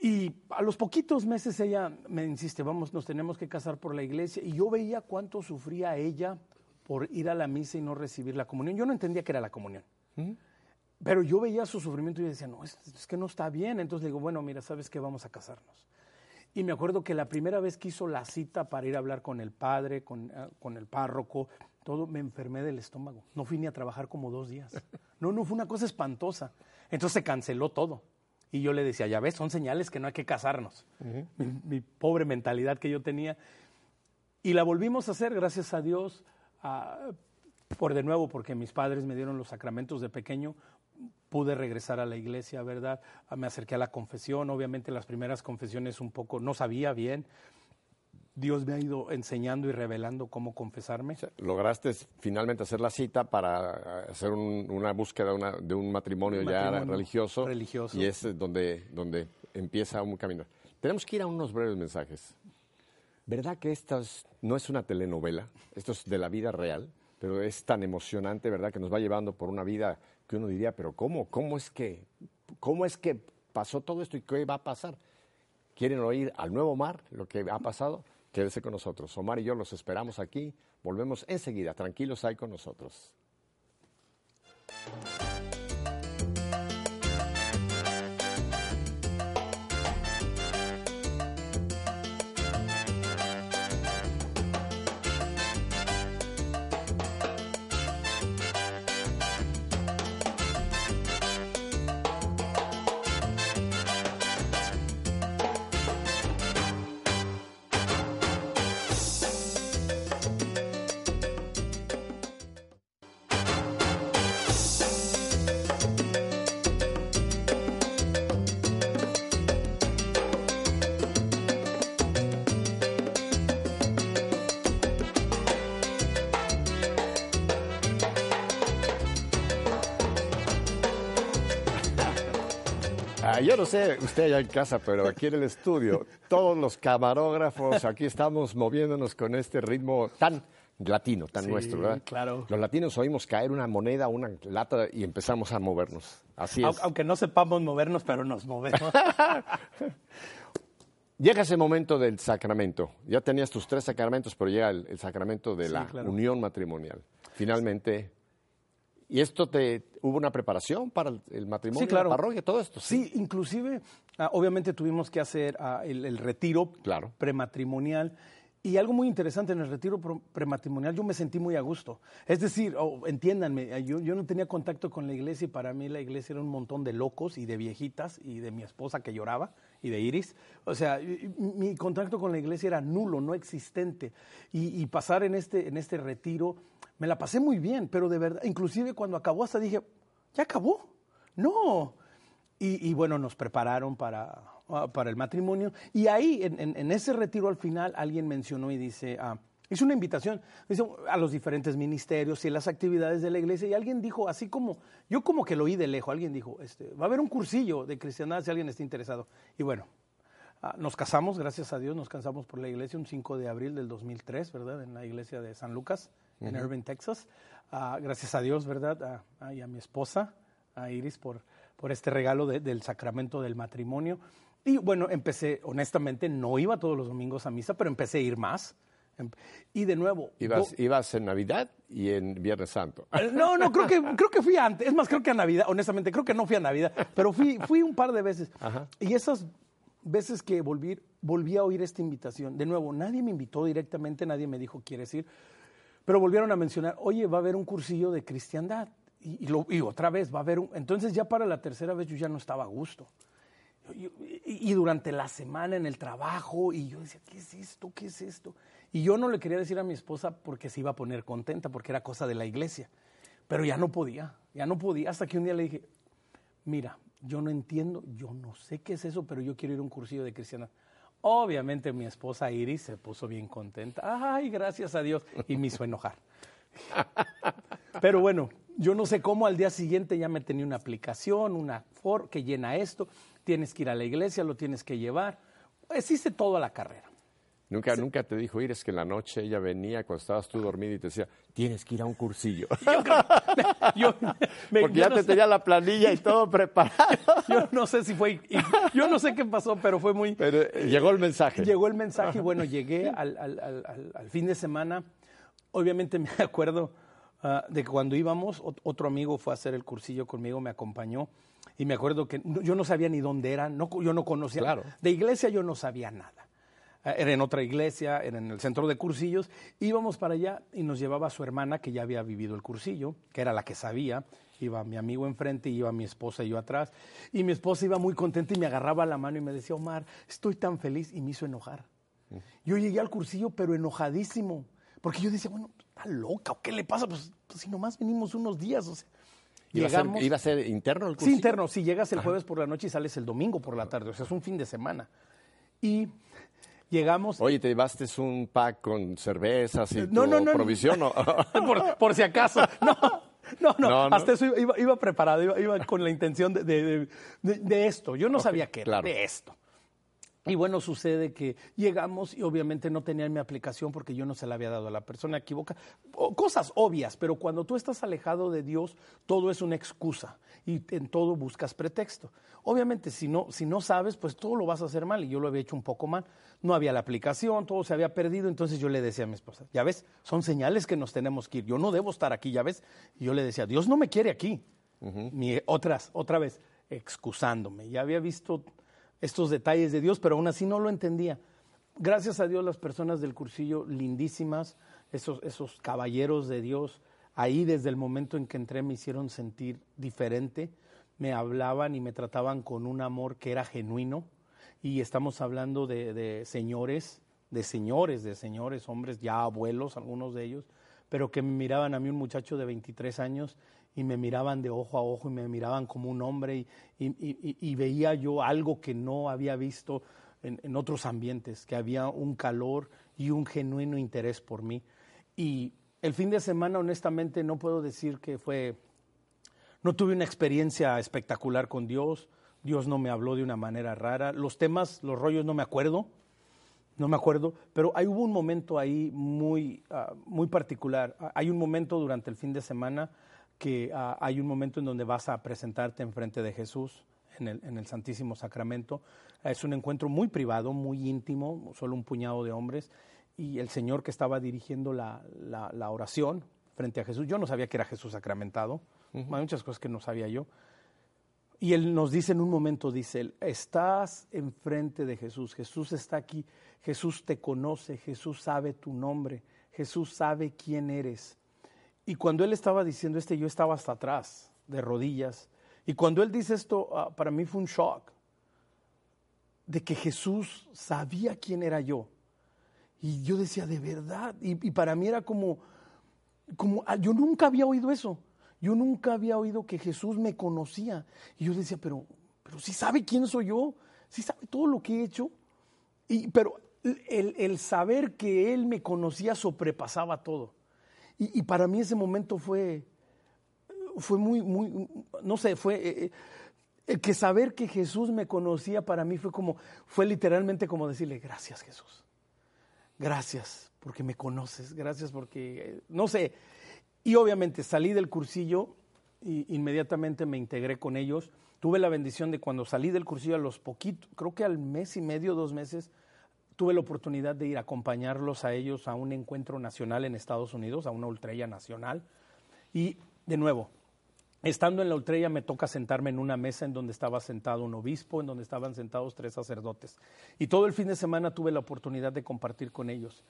Y a los poquitos meses ella me insiste, vamos, nos tenemos que casar por la iglesia. Y yo veía cuánto sufría ella por ir a la misa y no recibir la comunión. Yo no entendía que era la comunión. Pero yo veía su sufrimiento y decía, no, es, que no está bien. Entonces le digo, bueno, mira, ¿sabes qué? Vamos a casarnos. Y me acuerdo que la primera vez que hizo la cita para ir a hablar con el padre, con, ah, con el párroco, todo, me enfermé del estómago. No fui ni a trabajar como dos días. No, no, fue una cosa espantosa. Entonces se canceló todo. Y yo le decía, ya ves, son señales que no hay que casarnos. mi, pobre mentalidad que yo tenía. Y la volvimos a hacer, gracias a Dios, por de nuevo, porque mis padres me dieron los sacramentos de pequeño, pude regresar a la iglesia, ¿verdad? Me acerqué a la confesión, obviamente las primeras confesiones un poco, no sabía bien, Dios me ha ido enseñando y revelando cómo confesarme. lograste finalmente hacer la cita para hacer una búsqueda de un matrimonio, ya religioso, religioso. Y es donde, donde empieza un camino. Tenemos que ir a unos breves mensajes. ¿Verdad que esto no es una telenovela? Esto es de la vida real, pero es tan emocionante, ¿verdad? Que nos va llevando por una vida uno diría, pero ¿cómo? ¿Cómo es que, cómo es que pasó todo esto y qué va a pasar? ¿Quieren oír al nuevo mar lo que ha pasado? Quédese con nosotros. Omar y yo los esperamos aquí. Volvemos enseguida. Tranquilos ahí con nosotros. Yo no sé usted allá en casa, pero aquí en el estudio, todos los camarógrafos, aquí estamos moviéndonos con este ritmo tan latino, tan nuestro, ¿verdad? Claro. Los latinos oímos caer una moneda, una lata y empezamos a movernos. Así es. Aunque no sepamos movernos, pero nos movemos. Llega ese momento del sacramento. Ya tenías tus tres sacramentos, pero llega el, sacramento de la unión matrimonial. Finalmente ¿Y esto te hubo una preparación para el, matrimonio, claro. la parroquia, todo esto? Sí, inclusive, ah, obviamente tuvimos que hacer ah, el, retiro claro. prematrimonial. Y algo muy interesante en el retiro prematrimonial, yo me sentí muy a gusto. Es decir, oh, entiéndanme, yo, yo, no tenía contacto con la iglesia y para mí la iglesia era un montón de locos y de viejitas y de mi esposa que lloraba y de Iris. O sea, mi contacto con la iglesia era nulo, no existente. Y, y pasar en este, en este retiro me la pasé muy bien, pero de verdad, inclusive cuando acabó hasta dije, ¿ya acabó? No. Y, bueno, nos prepararon para, para, el matrimonio. Y ahí, en, ese retiro al final, alguien mencionó y dice, ah, hizo una invitación dice, a los diferentes ministerios y las actividades de la iglesia. Y alguien dijo, así como, yo como que lo oí de lejos, alguien dijo, este, va a haber un cursillo de cristiandad si alguien está interesado. Y bueno, ah, nos casamos, gracias a Dios, nos casamos por la iglesia un 5 de abril del 2003, ¿verdad? En la iglesia de San Lucas en Irving, Texas. Ah, gracias a Dios, ¿verdad? y a mi esposa, a Iris, por, por este regalo del sacramento del matrimonio. Y bueno, empecé, honestamente, no iba todos los domingos a misa, pero empecé a ir más. Em, y de nuevo. ¿Ibas, ibas en Navidad y en Viernes Santo? Eh, no, no, creo que, creo que fui antes. Es más, creo que a Navidad, honestamente, creo que no fui a Navidad, pero fui, fui un par de veces. Y esas veces que volví, volví a oír esta invitación, de nuevo, nadie me invitó directamente, nadie me dijo, ¿quieres ir? Pero volvieron a mencionar, oye, va a haber un cursillo de cristiandad. Y, lo, y otra vez va a haber un... Entonces ya para la tercera vez yo ya no estaba a gusto. Y, durante la semana en el trabajo, y yo decía, ¿qué es esto? ¿Qué es esto? Y yo no le quería decir a mi esposa porque se iba a poner contenta, porque era cosa de la iglesia. Pero ya no podía, ya no podía. Hasta que un día le dije, mira, yo no entiendo, yo no sé qué es eso, pero yo quiero ir a un cursillo de cristiandad. Obviamente mi esposa Iris se puso bien contenta. Ay, gracias a Dios. Y me hizo enojar. Pero bueno, yo no sé cómo al día siguiente ya me tenía una aplicación, una for que llena esto. Tienes que ir a la iglesia, lo tienes que llevar. Existe todo a la carrera. Nunca, nunca te dijo, ir, es que en la noche ella venía cuando estabas tú dormido y te decía, tienes que ir a un cursillo. Yo, Porque ya te tenía la planilla y todo preparado. Yo no sé si fue, yo no sé qué pasó, pero fue muy... Pero eh, llegó el mensaje. Llegó el mensaje y bueno, llegué al, al, fin de semana. Obviamente me acuerdo ah, de que cuando íbamos, otro amigo fue a hacer el cursillo conmigo, me acompañó. Y me acuerdo que yo no sabía ni dónde era, no, yo no conocía. Claro. De iglesia yo no sabía nada. Eh, era en otra iglesia, era en el centro de cursillos, íbamos para allá y nos llevaba su hermana que ya había vivido el cursillo, que era la que sabía, iba mi amigo enfrente, iba mi esposa y yo atrás, y mi esposa iba muy contenta y me agarraba la mano y me decía, Omar, estoy tan feliz, y me hizo enojar. Yo llegué al cursillo, pero enojadísimo, porque yo decía, bueno, está loca, ¿o qué le pasa? Pues, pues si nomás venimos unos días, o sea. ¿Iba, llegamos, a ser, interno el cursillo? Sí, interno. Si llegas el jueves por la noche y sales el domingo por la tarde. O sea, es un fin de semana. Y Llegamos. Oye, ¿te llevaste un pack con cervezas y no, no, no, provisión? No. por, si acaso. No, no, no. Hasta eso iba, preparado, iba, con la intención de, esto. Yo no sabía qué era, de esto. Y bueno, sucede que llegamos y obviamente no tenía mi aplicación porque yo no se la había dado a la persona equivocada. Cosas obvias, pero cuando tú estás alejado de Dios, todo es una excusa y en todo buscas pretexto. Obviamente, si no, si no sabes, pues todo lo vas a hacer mal y yo lo había hecho un poco mal. No había la aplicación, todo se había perdido, entonces yo le decía a mi esposa, ya ves, son señales que nos tenemos que ir. Yo no debo estar aquí, ya ves. Y yo le decía, Dios no me quiere aquí. otras, otra vez, excusándome. Ya había visto estos detalles de Dios, pero aún así no lo entendía. Gracias a Dios las personas del cursillo lindísimas, esos, esos caballeros de Dios, ahí desde el momento en que entré me hicieron sentir diferente, me hablaban y me trataban con un amor que era genuino y estamos hablando de, de señores, de señores, de señores, hombres ya abuelos, algunos de ellos, pero que me miraban a mí un muchacho de 23 años y me miraban de ojo a ojo y me miraban como un hombre y, veía yo algo que no había visto en, otros ambientes, que había un calor y un genuino interés por mí. Y el fin de semana, honestamente, no puedo decir que fue, no tuve una experiencia espectacular con Dios, Dios no me habló de una manera rara, los temas, los rollos no me acuerdo, no me acuerdo, pero hay, hubo un momento ahí muy, ah, muy particular. Hay un momento durante el fin de semana que ah, hay un momento en donde vas a presentarte enfrente de Jesús en el, en el, Santísimo Sacramento. Es un encuentro muy privado, muy íntimo, solo un puñado de hombres, y el Señor que estaba dirigiendo la, la, oración frente a Jesús, yo no sabía que era Jesús sacramentado, hay muchas cosas que no sabía yo. Y él nos dice en un momento, dice él, estás enfrente de Jesús, Jesús está aquí, Jesús te conoce, Jesús sabe tu nombre, Jesús sabe quién eres. Y cuando él estaba diciendo este, yo estaba hasta atrás, de rodillas. Y cuando él dice esto, ah, para mí fue un shock de que Jesús sabía quién era yo. Y yo decía, de verdad. Y, para mí era como, como, ah, yo nunca había oído eso. Yo nunca había oído que Jesús me conocía. Y yo decía, pero, pero si sabe quién soy yo, si sabe todo lo que he hecho. Y, pero el, el saber que Él me conocía sobrepasaba todo. Y, para mí ese momento fue, fue muy, muy, no sé, fue... Eh, eh, que saber que Jesús me conocía para mí fue como, fue literalmente como decirle, gracias Jesús, gracias porque me conoces, gracias porque, eh, no sé, y obviamente salí del cursillo e inmediatamente me integré con ellos. Tuve la bendición de cuando salí del cursillo a los poquitos, creo que al mes y medio, dos meses, tuve la oportunidad de ir a acompañarlos a ellos a un encuentro nacional en Estados Unidos, a una ultrella nacional. Y de nuevo, estando en la ultrella me toca sentarme en una mesa en donde estaba sentado un obispo, en donde estaban sentados tres sacerdotes. Y todo el fin de semana tuve la oportunidad de compartir con ellos.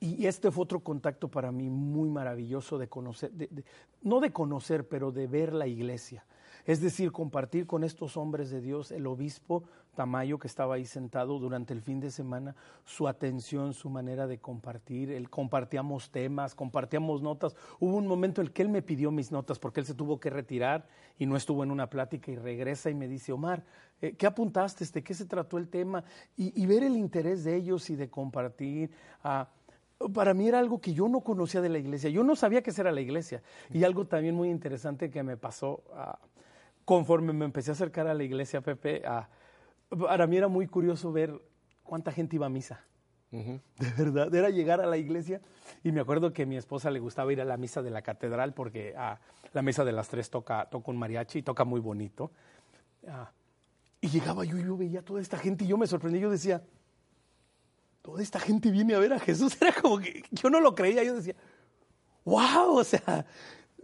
Y este fue otro contacto para mí muy maravilloso de conocer, no de conocer, pero de ver la iglesia. Es decir, compartir con estos hombres de Dios, el obispo Tamayo que estaba ahí sentado durante el fin de semana, su atención, su manera de compartir, él compartíamos temas, compartíamos notas. Hubo un momento en el que él me pidió mis notas porque él se tuvo que retirar y no estuvo en una plática y regresa y me dice, Omar, eh, ¿qué apuntaste? ¿De qué se trató el tema? Y, ver el interés de ellos y de compartir. Ah, para mí era algo que yo no conocía de la iglesia. Yo no sabía qué era la iglesia. Y algo también muy interesante que me pasó ah, conforme me empecé a acercar a la iglesia, Pepe, a para mí era muy curioso ver cuánta gente iba a misa. De verdad, era llegar a la iglesia y me acuerdo que a mi esposa le gustaba ir a la misa de la catedral porque a la misa de las tres toca, toca un mariachi y toca muy bonito. Ah, y llegaba yo y yo veía a toda esta gente y yo me sorprendí, yo decía, toda esta gente viene a ver a Jesús, era como que yo no lo creía, yo decía, wow, o sea,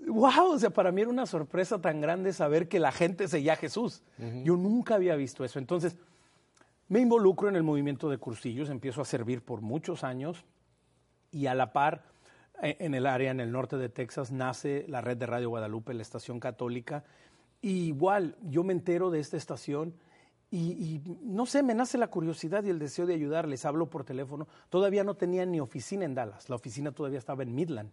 wow, o sea, para mí era una sorpresa tan grande saber que la gente seguía a Jesús. Yo nunca había visto eso. Entonces, me involucro en el movimiento de cursillos, empiezo a servir por muchos años y a la par, e, en el área, en el norte de Texas, nace la red de Radio Guadalupe, la estación católica. Y igual, yo me entero de esta estación y, no sé, me nace la curiosidad y el deseo de ayudar. Les hablo por teléfono. Todavía no tenía ni oficina en Dallas, la oficina todavía estaba en Midland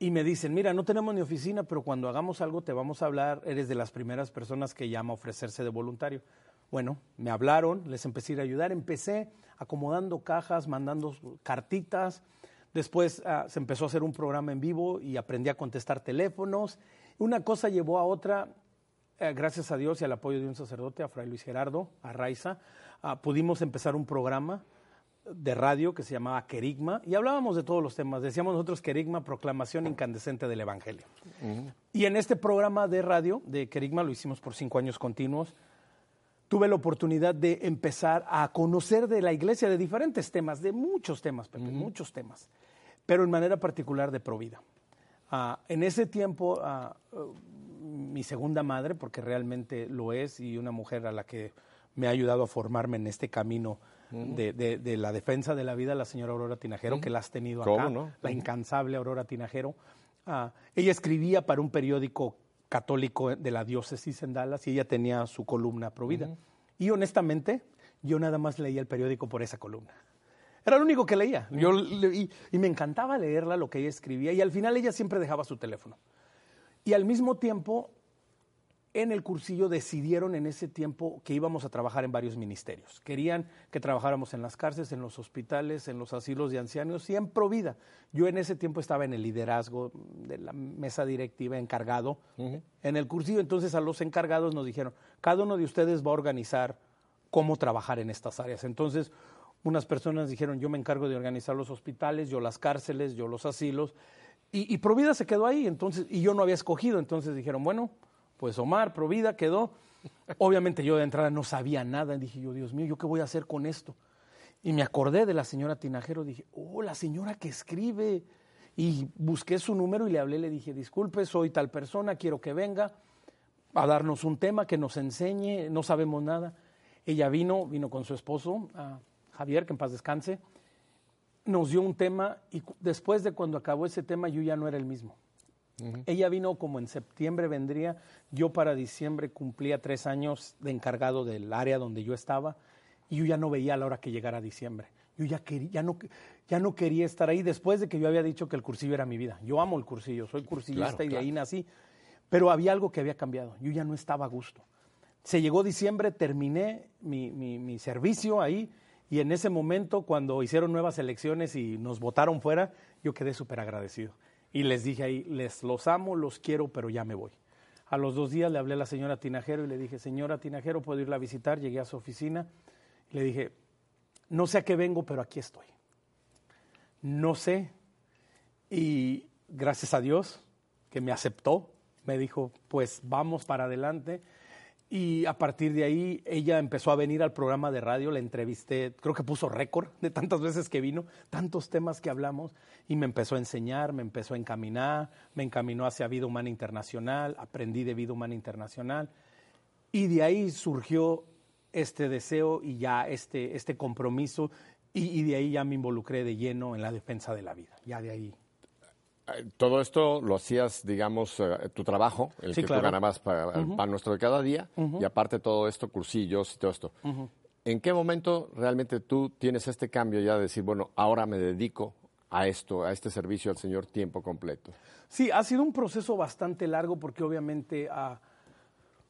y me dicen, mira, no tenemos ni oficina, pero cuando hagamos algo te vamos a hablar, eres de las primeras personas que llama a ofrecerse de voluntario. Bueno, me hablaron, les empecé a ir a ayudar, empecé acomodando cajas, mandando cartitas, después ah, se empezó a hacer un programa en vivo y aprendí a contestar teléfonos. Una cosa llevó a otra, eh, gracias a Dios y al apoyo de un sacerdote, a Fray Luis Gerardo, a Raiza, ah, pudimos empezar un programa de radio que se llamaba Querigma y hablábamos de todos los temas. Decíamos nosotros Querigma, proclamación incandescente del Evangelio. Y en este programa de radio de Querigma, lo hicimos por cinco años continuos, tuve la oportunidad de empezar a conocer de la iglesia de diferentes temas, de muchos temas, Pepe, muchos temas, pero en manera particular de Provida. Ah, en ese tiempo, ah, mi segunda madre, porque realmente lo es, y una mujer a la que me ha ayudado a formarme en este camino de, la defensa de la vida, la señora Aurora Tinajero, que la has tenido acá, la incansable Aurora Tinajero. Ah, ella escribía para un periódico católico de la diócesis en Dallas y ella tenía su columna Provida. Y honestamente, yo nada más leía el periódico por esa columna. Era lo único que leía. Yo, y, y, me encantaba leerla, lo que ella escribía, y al final ella siempre dejaba su teléfono. Y al mismo tiempo, en el cursillo decidieron en ese tiempo que íbamos a trabajar en varios ministerios. Querían que trabajáramos en las cárceles, en los hospitales, en los asilos de ancianos y en Provida. Yo en ese tiempo estaba en el liderazgo de la mesa directiva encargado en el cursillo. Entonces a los encargados nos dijeron, cada uno de ustedes va a organizar cómo trabajar en estas áreas. Entonces unas personas dijeron, yo me encargo de organizar los hospitales, yo las cárceles, yo los asilos. Y, y Provida se quedó ahí, entonces, y yo no había escogido. Entonces dijeron, bueno, pues Omar, Provida, quedó. Obviamente yo de entrada no sabía nada, dije yo, Dios mío, ¿yo qué voy a hacer con esto? Y me acordé de la señora Tinajero, dije, oh, la señora que escribe. Y busqué su número y le hablé, le dije, disculpe, soy tal persona, quiero que venga a darnos un tema, que nos enseñe, no sabemos nada. Ella vino, vino con su esposo, Javier, que en paz descanse, nos dio un tema y después de cuando acabó ese tema yo ya no era el mismo. Ella vino como en septiembre vendría, yo para diciembre cumplía tres años de encargado del área donde yo estaba y yo ya no veía a la hora que llegara diciembre. Yo ya, quería, ya, no, ya no quería estar ahí después de que yo había dicho que el cursillo era mi vida. Yo amo el cursillo, soy cursillista y de ahí nací, pero había algo que había cambiado, yo ya no estaba a gusto. Se llegó diciembre, terminé mi, mi servicio ahí y en ese momento cuando hicieron nuevas elecciones y nos votaron fuera, yo quedé súper agradecido. Y les dije ahí, les los amo, los quiero, pero ya me voy. A los dos días le hablé a la señora Tinajero y le dije, señora Tinajero, ¿puedo irla a visitar? Llegué a su oficina y le dije, no sé a qué vengo, pero aquí estoy. No sé. Y gracias a Dios que me aceptó, me dijo, pues vamos para adelante. Y a partir de ahí ella empezó a venir al programa de radio, la entrevisté, creo que puso récord de tantas veces que vino, tantos temas que hablamos, y me empezó a enseñar, me empezó a encaminar, me encaminó hacia vida humana internacional, aprendí de vida humana internacional, y de ahí surgió este deseo y ya este, este compromiso, y, y de ahí ya me involucré de lleno en la defensa de la vida, ya de ahí todo esto lo hacías, digamos, eh, tu trabajo, el que tú ganabas para el pan nuestro de cada día, y aparte todo esto, cursillos y todo esto. ¿En qué momento realmente tú tienes este cambio ya de decir, bueno, ahora me dedico a esto, a este servicio al Señor tiempo completo? Sí, ha sido un proceso bastante largo porque obviamente... a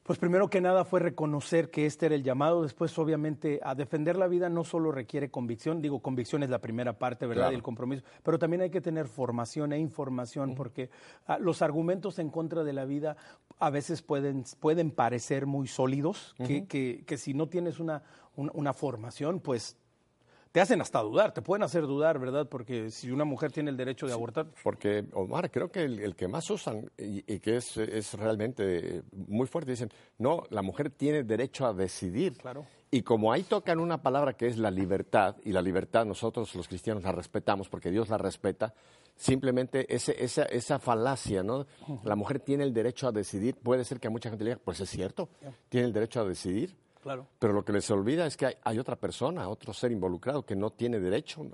pues primero que nada fue reconocer que este era el llamado, después obviamente a defender la vida no solo requiere convicción, digo convicción es la primera parte, ¿verdad? Y el compromiso, pero también hay que tener formación e información porque ah, los argumentos en contra de la vida a veces pueden, pueden parecer muy sólidos, que, que, que, si no tienes una, una, formación, pues te hacen hasta dudar, te pueden hacer dudar, ¿verdad? Porque si una mujer tiene el derecho de abortar. Porque, Omar, creo que el, que más usan y, que es, es, realmente muy fuerte, dicen, no, la mujer tiene derecho a decidir. Claro. Y como ahí tocan una palabra que es la libertad, y la libertad nosotros los cristianos la respetamos porque Dios la respeta, simplemente ese, esa, esa falacia, ¿no? La mujer tiene el derecho a decidir, puede ser que a mucha gente le diga, pues es cierto, tiene el derecho a decidir pero lo que les olvida es que hay, otra persona, otro ser involucrado que no tiene derecho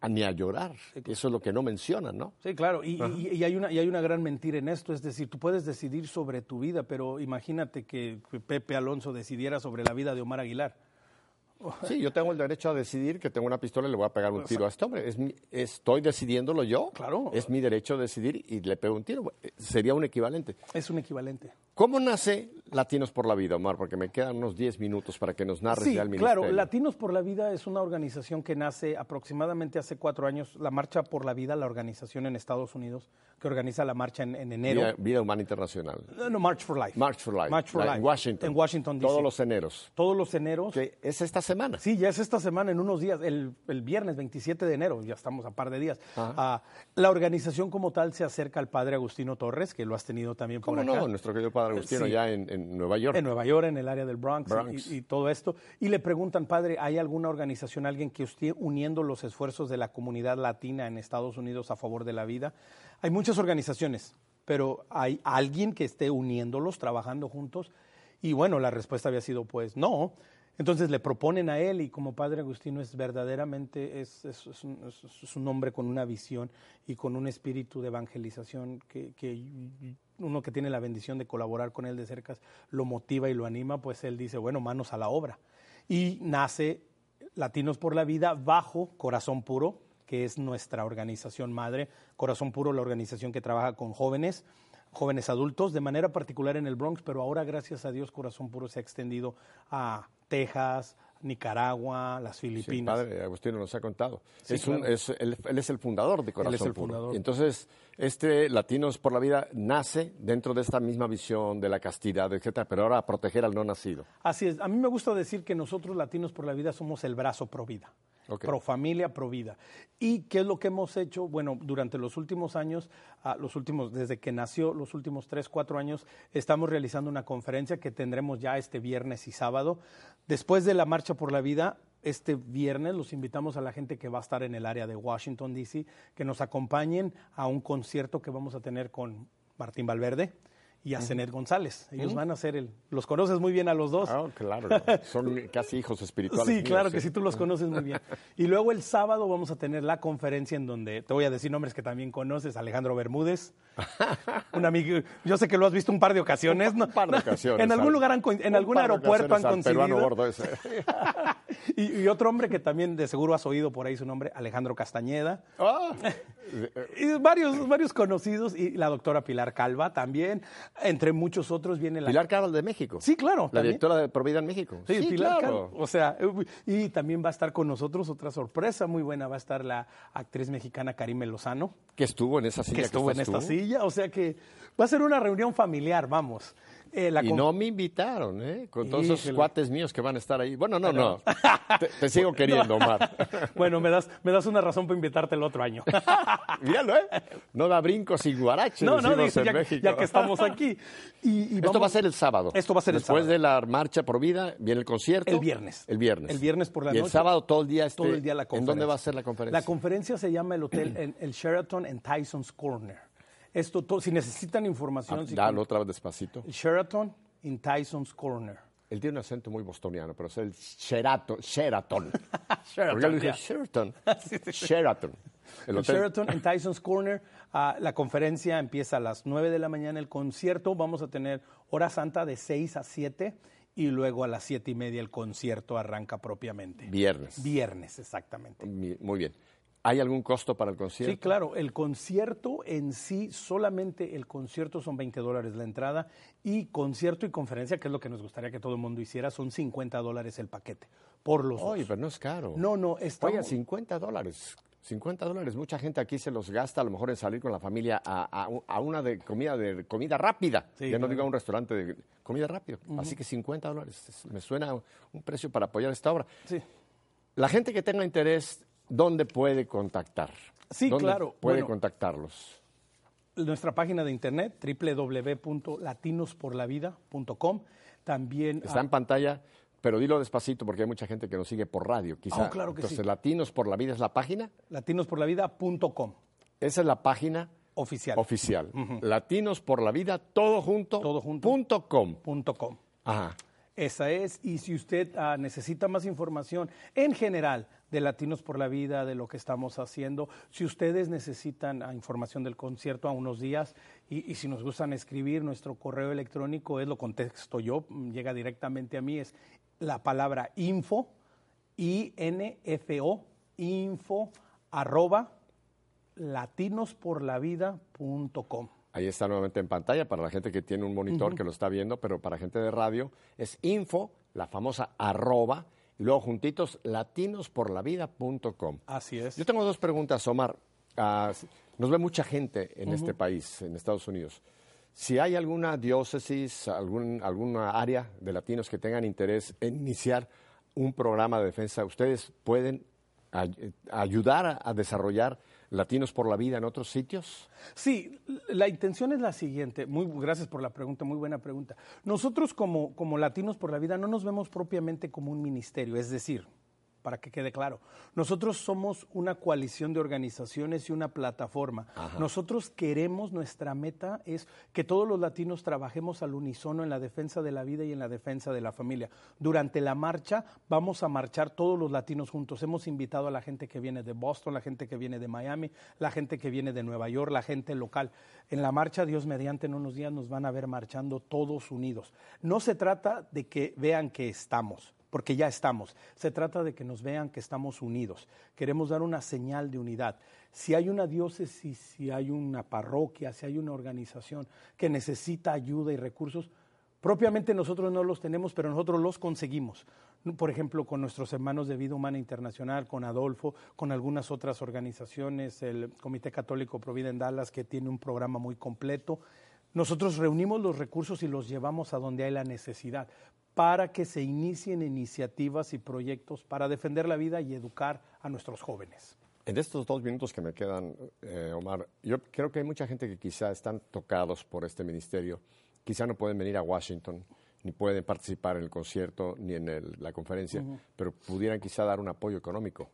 a, ni a llorar. Eso es lo que no mencionan, ¿no? Sí, claro. Y, hay una, y hay una gran mentira en esto. Es decir, tú puedes decidir sobre tu vida, pero imagínate que Pepe Alonso decidiera sobre la vida de Omar Aguilar. Sí, yo tengo el derecho a decidir que tengo una pistola y le voy a pegar un tiro a este hombre. Es estoy decidiéndolo yo. Claro. Es mi derecho a decidir y le pego un tiro. Sería un equivalente. Es un equivalente. ¿Cómo nace Latinos por la Vida, Omar? Porque me quedan unos 10 minutos para que nos narres ya el ministerio. Claro, Latinos por la Vida es una organización que nace aproximadamente hace cuatro años. La Marcha por la Vida, la organización en Estados Unidos que organiza la marcha en, enero. Vida, Humana Internacional. No, March for Life. March for Life. March for Life. En Washington. En Washington, D.C. Todos los eneros. Todos los eneros. es esta semana. Sí, ya es esta semana, en unos días, el, viernes 27 de enero, ya estamos a par de días. Ah, la organización como tal se acerca al padre Agustino Torres, que lo has tenido también por ¿Cómo no? Nuestro querido padre Agustino ya en, Nueva York. En Nueva York, en el área del Bronx, Y, todo esto. Y le preguntan, padre, ¿hay alguna organización, alguien que esté uniendo los esfuerzos de la comunidad latina en Estados Unidos a favor de la vida? Hay muchas organizaciones, pero ¿hay alguien que esté uniéndolos, trabajando juntos? Y bueno, la respuesta había sido pues no. Entonces le proponen a él y como Padre Agustino es verdaderamente, es, un, hombre con una visión y con un espíritu de evangelización que, uno que tiene la bendición de colaborar con él de cerca lo motiva y lo anima, pues él dice, bueno, manos a la obra. Y nace Latinos por la Vida bajo Corazón Puro, que es nuestra organización madre. Corazón Puro, la organización que trabaja con jóvenes, jóvenes adultos, de manera particular en el Bronx, pero ahora, gracias a Dios, Corazón Puro se ha extendido a Texas, Nicaragua, las Filipinas. Sí, padre Agustino nos ha contado. es él, es el fundador de Corazón él es el Fundador. entonces, este Latinos por la Vida nace dentro de esta misma visión de la castidad, etcétera, pero ahora a proteger al no nacido. Así es. A mí me gusta decir que nosotros, Latinos por la Vida, somos el brazo pro vida pro familia, pro vida. ¿Y qué es lo que hemos hecho? Bueno, durante los últimos años, ah, los últimos, desde que nació, los últimos tres, cuatro años, estamos realizando una conferencia que tendremos ya este viernes y sábado. Después de la Marcha por la Vida, este viernes los invitamos a la gente que va a estar en el área de Washington, D.C., que nos acompañen a un concierto que vamos a tener con Martín Valverde y a Zenet González. Ellos van a ser el... Los conoces muy bien a los dos. Ah, claro. Son casi hijos espirituales. Sí, claro que sí, tú los conoces muy bien. Y luego el sábado vamos a tener la conferencia en donde, te voy a decir nombres que también conoces, Alejandro Bermúdez, un amigo, yo sé que lo has visto un par de ocasiones. Un par de ocasiones. En algún lugar, en algún aeropuerto han coincidido. Gordo ese. Y, otro hombre que también de seguro has oído por ahí su nombre, Alejandro Castañeda. Ah. y varios, varios conocidos, y la doctora Pilar Calva también. Entre muchos otros viene la... Pilar Carlos de México. Sí, claro. La directora de Provida en México. Sí, Pilar claro. O sea, y también va a estar con nosotros otra sorpresa muy buena. Va a estar la actriz mexicana Karime Lozano. Que estuvo en esa silla. Que estuvo en esta silla. O sea que va a ser una reunión familiar, vamos. Eh, y no me invitaron, ¿eh? Con todos esos cuates míos que van a estar ahí. Bueno, no, no. Te, sigo queriendo, Omar. bueno, me das, me das una razón para invitarte el otro año. Míralo, ¿eh? No da brincos y guaraches. No, no, dice, ya, ya, que estamos aquí. Y, Esto va a ser el sábado. Esto va a ser el sábado. Después de la marcha por vida, viene el concierto. El viernes. El viernes. El viernes por la noche. Y el sábado todo el día. Este, todo el día la conferencia. ¿En dónde va a ser la conferencia? La conferencia se llama el hotel, en, el Sheraton en Tyson's Corner. Esto, si necesitan información... Ah, dalo otra vez despacito. Sheraton in Tyson's Corner. Él tiene un acento muy bostoniano, pero es el Sheraton. Sheraton. Sheraton. Porque él Sheraton. Sheraton. El, Sheraton en Tyson's Corner. Ah, la conferencia empieza a las 9 de la mañana. El concierto vamos a tener hora santa de 6 a 7 y luego a las 7 y media el concierto arranca propiamente. Viernes. Viernes, exactamente. Muy bien. ¿Hay algún costo para el concierto? Sí, claro. El concierto en sí, solamente el concierto son 20 dólares la entrada y concierto y conferencia, que es lo que nos gustaría que todo el mundo hiciera, son 50 dólares el paquete. Por los Oye, pero no es caro. No, no, está. Oiga, 50 dólares. 50 dólares. Mucha gente aquí se los gasta a lo mejor en salir con la familia a, una de comida de comida rápida. ya no digo a un restaurante de comida rápida. Así que 50 dólares. Me suena un precio para apoyar esta obra. Sí. La gente que tenga interés, ¿dónde puede contactar? Sí, ¿Dónde claro. Puede contactarlos. Nuestra página de internet, www.latinosporlavida.com. También. Está en pantalla, pero dilo despacito porque hay mucha gente que nos sigue por radio, quizá. Oh, claro que Entonces, sí. Latinos por la Vida es la página. Latinosporlavida.com. Esa es la página Oficial. oficial. Latinos por la Vida, todo junto. Todo junto. Punto com. Punto com. Ajá. Esa es, y si usted ah, necesita más información en general de Latinos por la Vida, de lo que estamos haciendo, si ustedes necesitan información del concierto a unos días y, y si nos gustan escribir, nuestro correo electrónico es, lo contesto yo, llega directamente a mí, es la palabra info, I-N-F-O, info, arroba, latinosporlavida.com. Ahí está nuevamente en pantalla para la gente que tiene un monitor que lo está viendo, pero para gente de radio es info, la famosa arroba, y luego juntitos latinosporlavida.com. Así es. Yo tengo dos preguntas, Omar. Ah, nos ve mucha gente en este país, en Estados Unidos. Si hay alguna diócesis, algún, alguna área de latinos que tengan interés en iniciar un programa de defensa, ¿ustedes pueden ay- ayudar a, a desarrollar Latinos por la Vida en otros sitios? Sí, la intención es la siguiente. Muy gracias por la pregunta, muy buena pregunta. Nosotros como, como Latinos por la Vida no nos vemos propiamente como un ministerio, es decir, para que quede claro, nosotros somos una coalición de organizaciones y una plataforma. Nosotros queremos, nuestra meta es que todos los latinos trabajemos al unísono en la defensa de la vida y en la defensa de la familia. Durante la marcha vamos a marchar todos los latinos juntos. Hemos invitado a la gente que viene de Boston, la gente que viene de Miami, la gente que viene de Nueva York, la gente local. En la marcha, Dios mediante, en unos días nos van a ver marchando todos unidos. No se trata de que vean que estamos, porque ya estamos. Se trata de que nos vean que estamos unidos. Queremos dar una señal de unidad. Si hay una diócesis, si hay una parroquia, si hay una organización que necesita ayuda y recursos, propiamente nosotros no los tenemos, pero nosotros los conseguimos. Por ejemplo, con nuestros hermanos de Vida Humana Internacional, con Adolfo, con algunas otras organizaciones, el Comité Católico Provida en Dallas, que tiene un programa muy completo. Nosotros reunimos los recursos y los llevamos a donde hay la necesidad para que se inicien iniciativas y proyectos para defender la vida y educar a nuestros jóvenes. En estos dos minutos que me quedan, eh, Omar, yo creo que hay mucha gente que quizá están tocados por este ministerio, quizá no pueden venir a Washington, ni pueden participar en el concierto, ni en el- la conferencia, pero pudieran quizá dar un apoyo económico.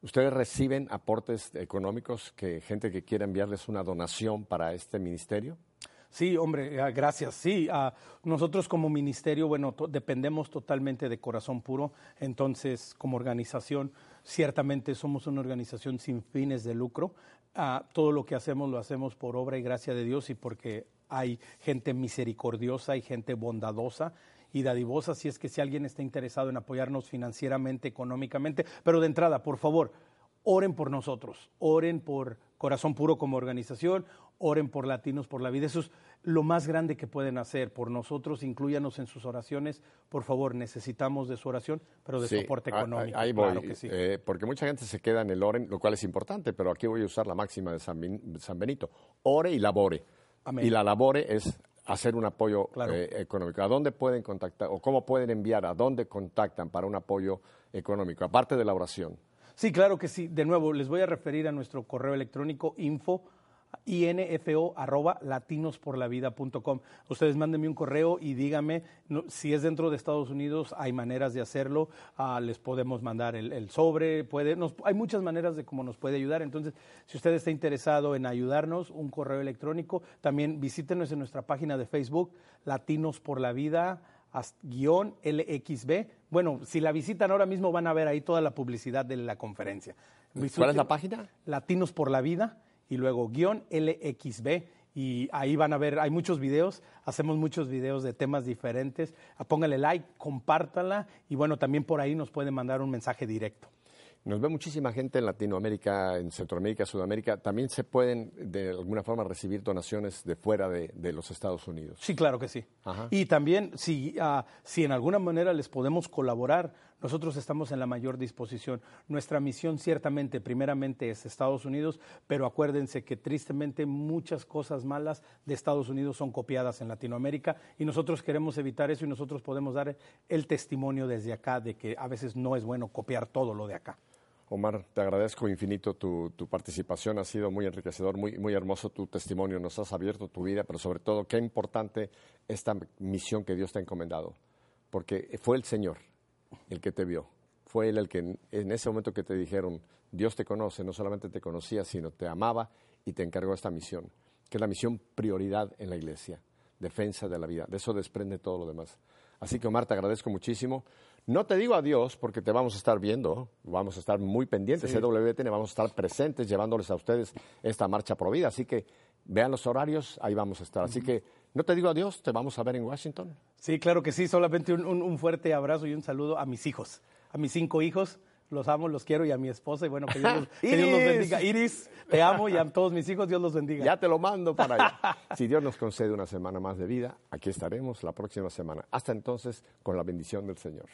¿Ustedes reciben aportes económicos, que gente que quiera enviarles una donación para este ministerio? Sí, hombre, ah, gracias. Sí, ah, nosotros como ministerio, bueno, to- dependemos totalmente de Corazón Puro. Entonces, como organización, ciertamente somos una organización sin fines de lucro. Ah, todo lo que hacemos lo hacemos por obra y gracia de Dios y porque hay gente misericordiosa y gente bondadosa y dadivosa. Si es que si alguien está interesado en apoyarnos financieramente, económicamente, pero de entrada, por favor, oren por nosotros, oren por Corazón Puro como organización, oren por Latinos por la Vida. Eso es lo más grande que pueden hacer por nosotros. Incluyanos en sus oraciones. Por favor, necesitamos de su oración, pero de Sí, soporte económico. Ahí voy, Claro que sí. eh, porque mucha gente se queda en el oren, lo cual es importante, pero aquí voy a usar la máxima de San, Ben- San Benito. Ore y labore. Amén. Y la labore es hacer un apoyo Claro. eh, económico. ¿A dónde pueden contactar o cómo pueden enviar? ¿A dónde contactan para un apoyo económico? Aparte de la oración. Sí, claro que sí. De nuevo, les voy a referir a nuestro correo electrónico info info arroba latinosporlavida.com. Ustedes mándenme un correo y díganme si es dentro de Estados Unidos, hay maneras de hacerlo. Ah, les podemos mandar el, sobre, puede, nos- hay muchas maneras de cómo nos puede ayudar. Entonces, si usted está interesado en ayudarnos, un correo electrónico, también visítenos en nuestra página de Facebook, Latinos por la Vida guion LXB. Bueno, si la visitan ahora mismo van a ver ahí toda la publicidad de la conferencia. ¿Cuál es la página? Latinos por la Vida y luego guion LXB. Y ahí van a ver, hay muchos videos, hacemos muchos videos de temas diferentes. Póngale like, compártala y bueno, también por ahí nos pueden mandar un mensaje directo. Nos ve muchísima gente en Latinoamérica, en Centroamérica, Sudamérica. También se pueden, de alguna forma, recibir donaciones de fuera de, los Estados Unidos. Sí, claro que sí. Y también, si, uh, si en alguna manera les podemos colaborar, nosotros estamos en la mayor disposición. Nuestra misión ciertamente, primeramente, es Estados Unidos, pero acuérdense que tristemente muchas cosas malas de Estados Unidos son copiadas en Latinoamérica y nosotros queremos evitar eso y nosotros podemos dar el testimonio desde acá de que a veces no es bueno copiar todo lo de acá. Omar, te agradezco infinito tu, participación, ha sido muy enriquecedor, muy, muy hermoso tu testimonio, nos has abierto tu vida, pero sobre todo qué importante esta misión que Dios te ha encomendado, porque fue el Señor el que te vio, fue Él el que en ese momento que te dijeron, Dios te conoce, no solamente te conocía, sino te amaba y te encargó esta misión, que es la misión prioridad en la iglesia, defensa de la vida, de eso desprende todo lo demás. Así que Omar, te agradezco muchísimo. No te digo adiós porque te vamos a estar viendo, vamos a estar muy pendientes, CWTN, vamos a estar presentes llevándoles a ustedes esta marcha pro vida. Así que vean los horarios, ahí vamos a estar. Así que no te digo adiós, te vamos a ver en Washington. Sí, claro que sí, solamente un fuerte abrazo y un saludo a mis hijos, a mis cinco hijos los amo, los quiero y a mi esposa y bueno, que Dios, los, bendiga. Iris, te amo y a todos mis hijos, Dios los bendiga. Ya te lo mando para allá. si Dios nos concede una semana más de vida, aquí estaremos la próxima semana. Hasta entonces, con la bendición del Señor.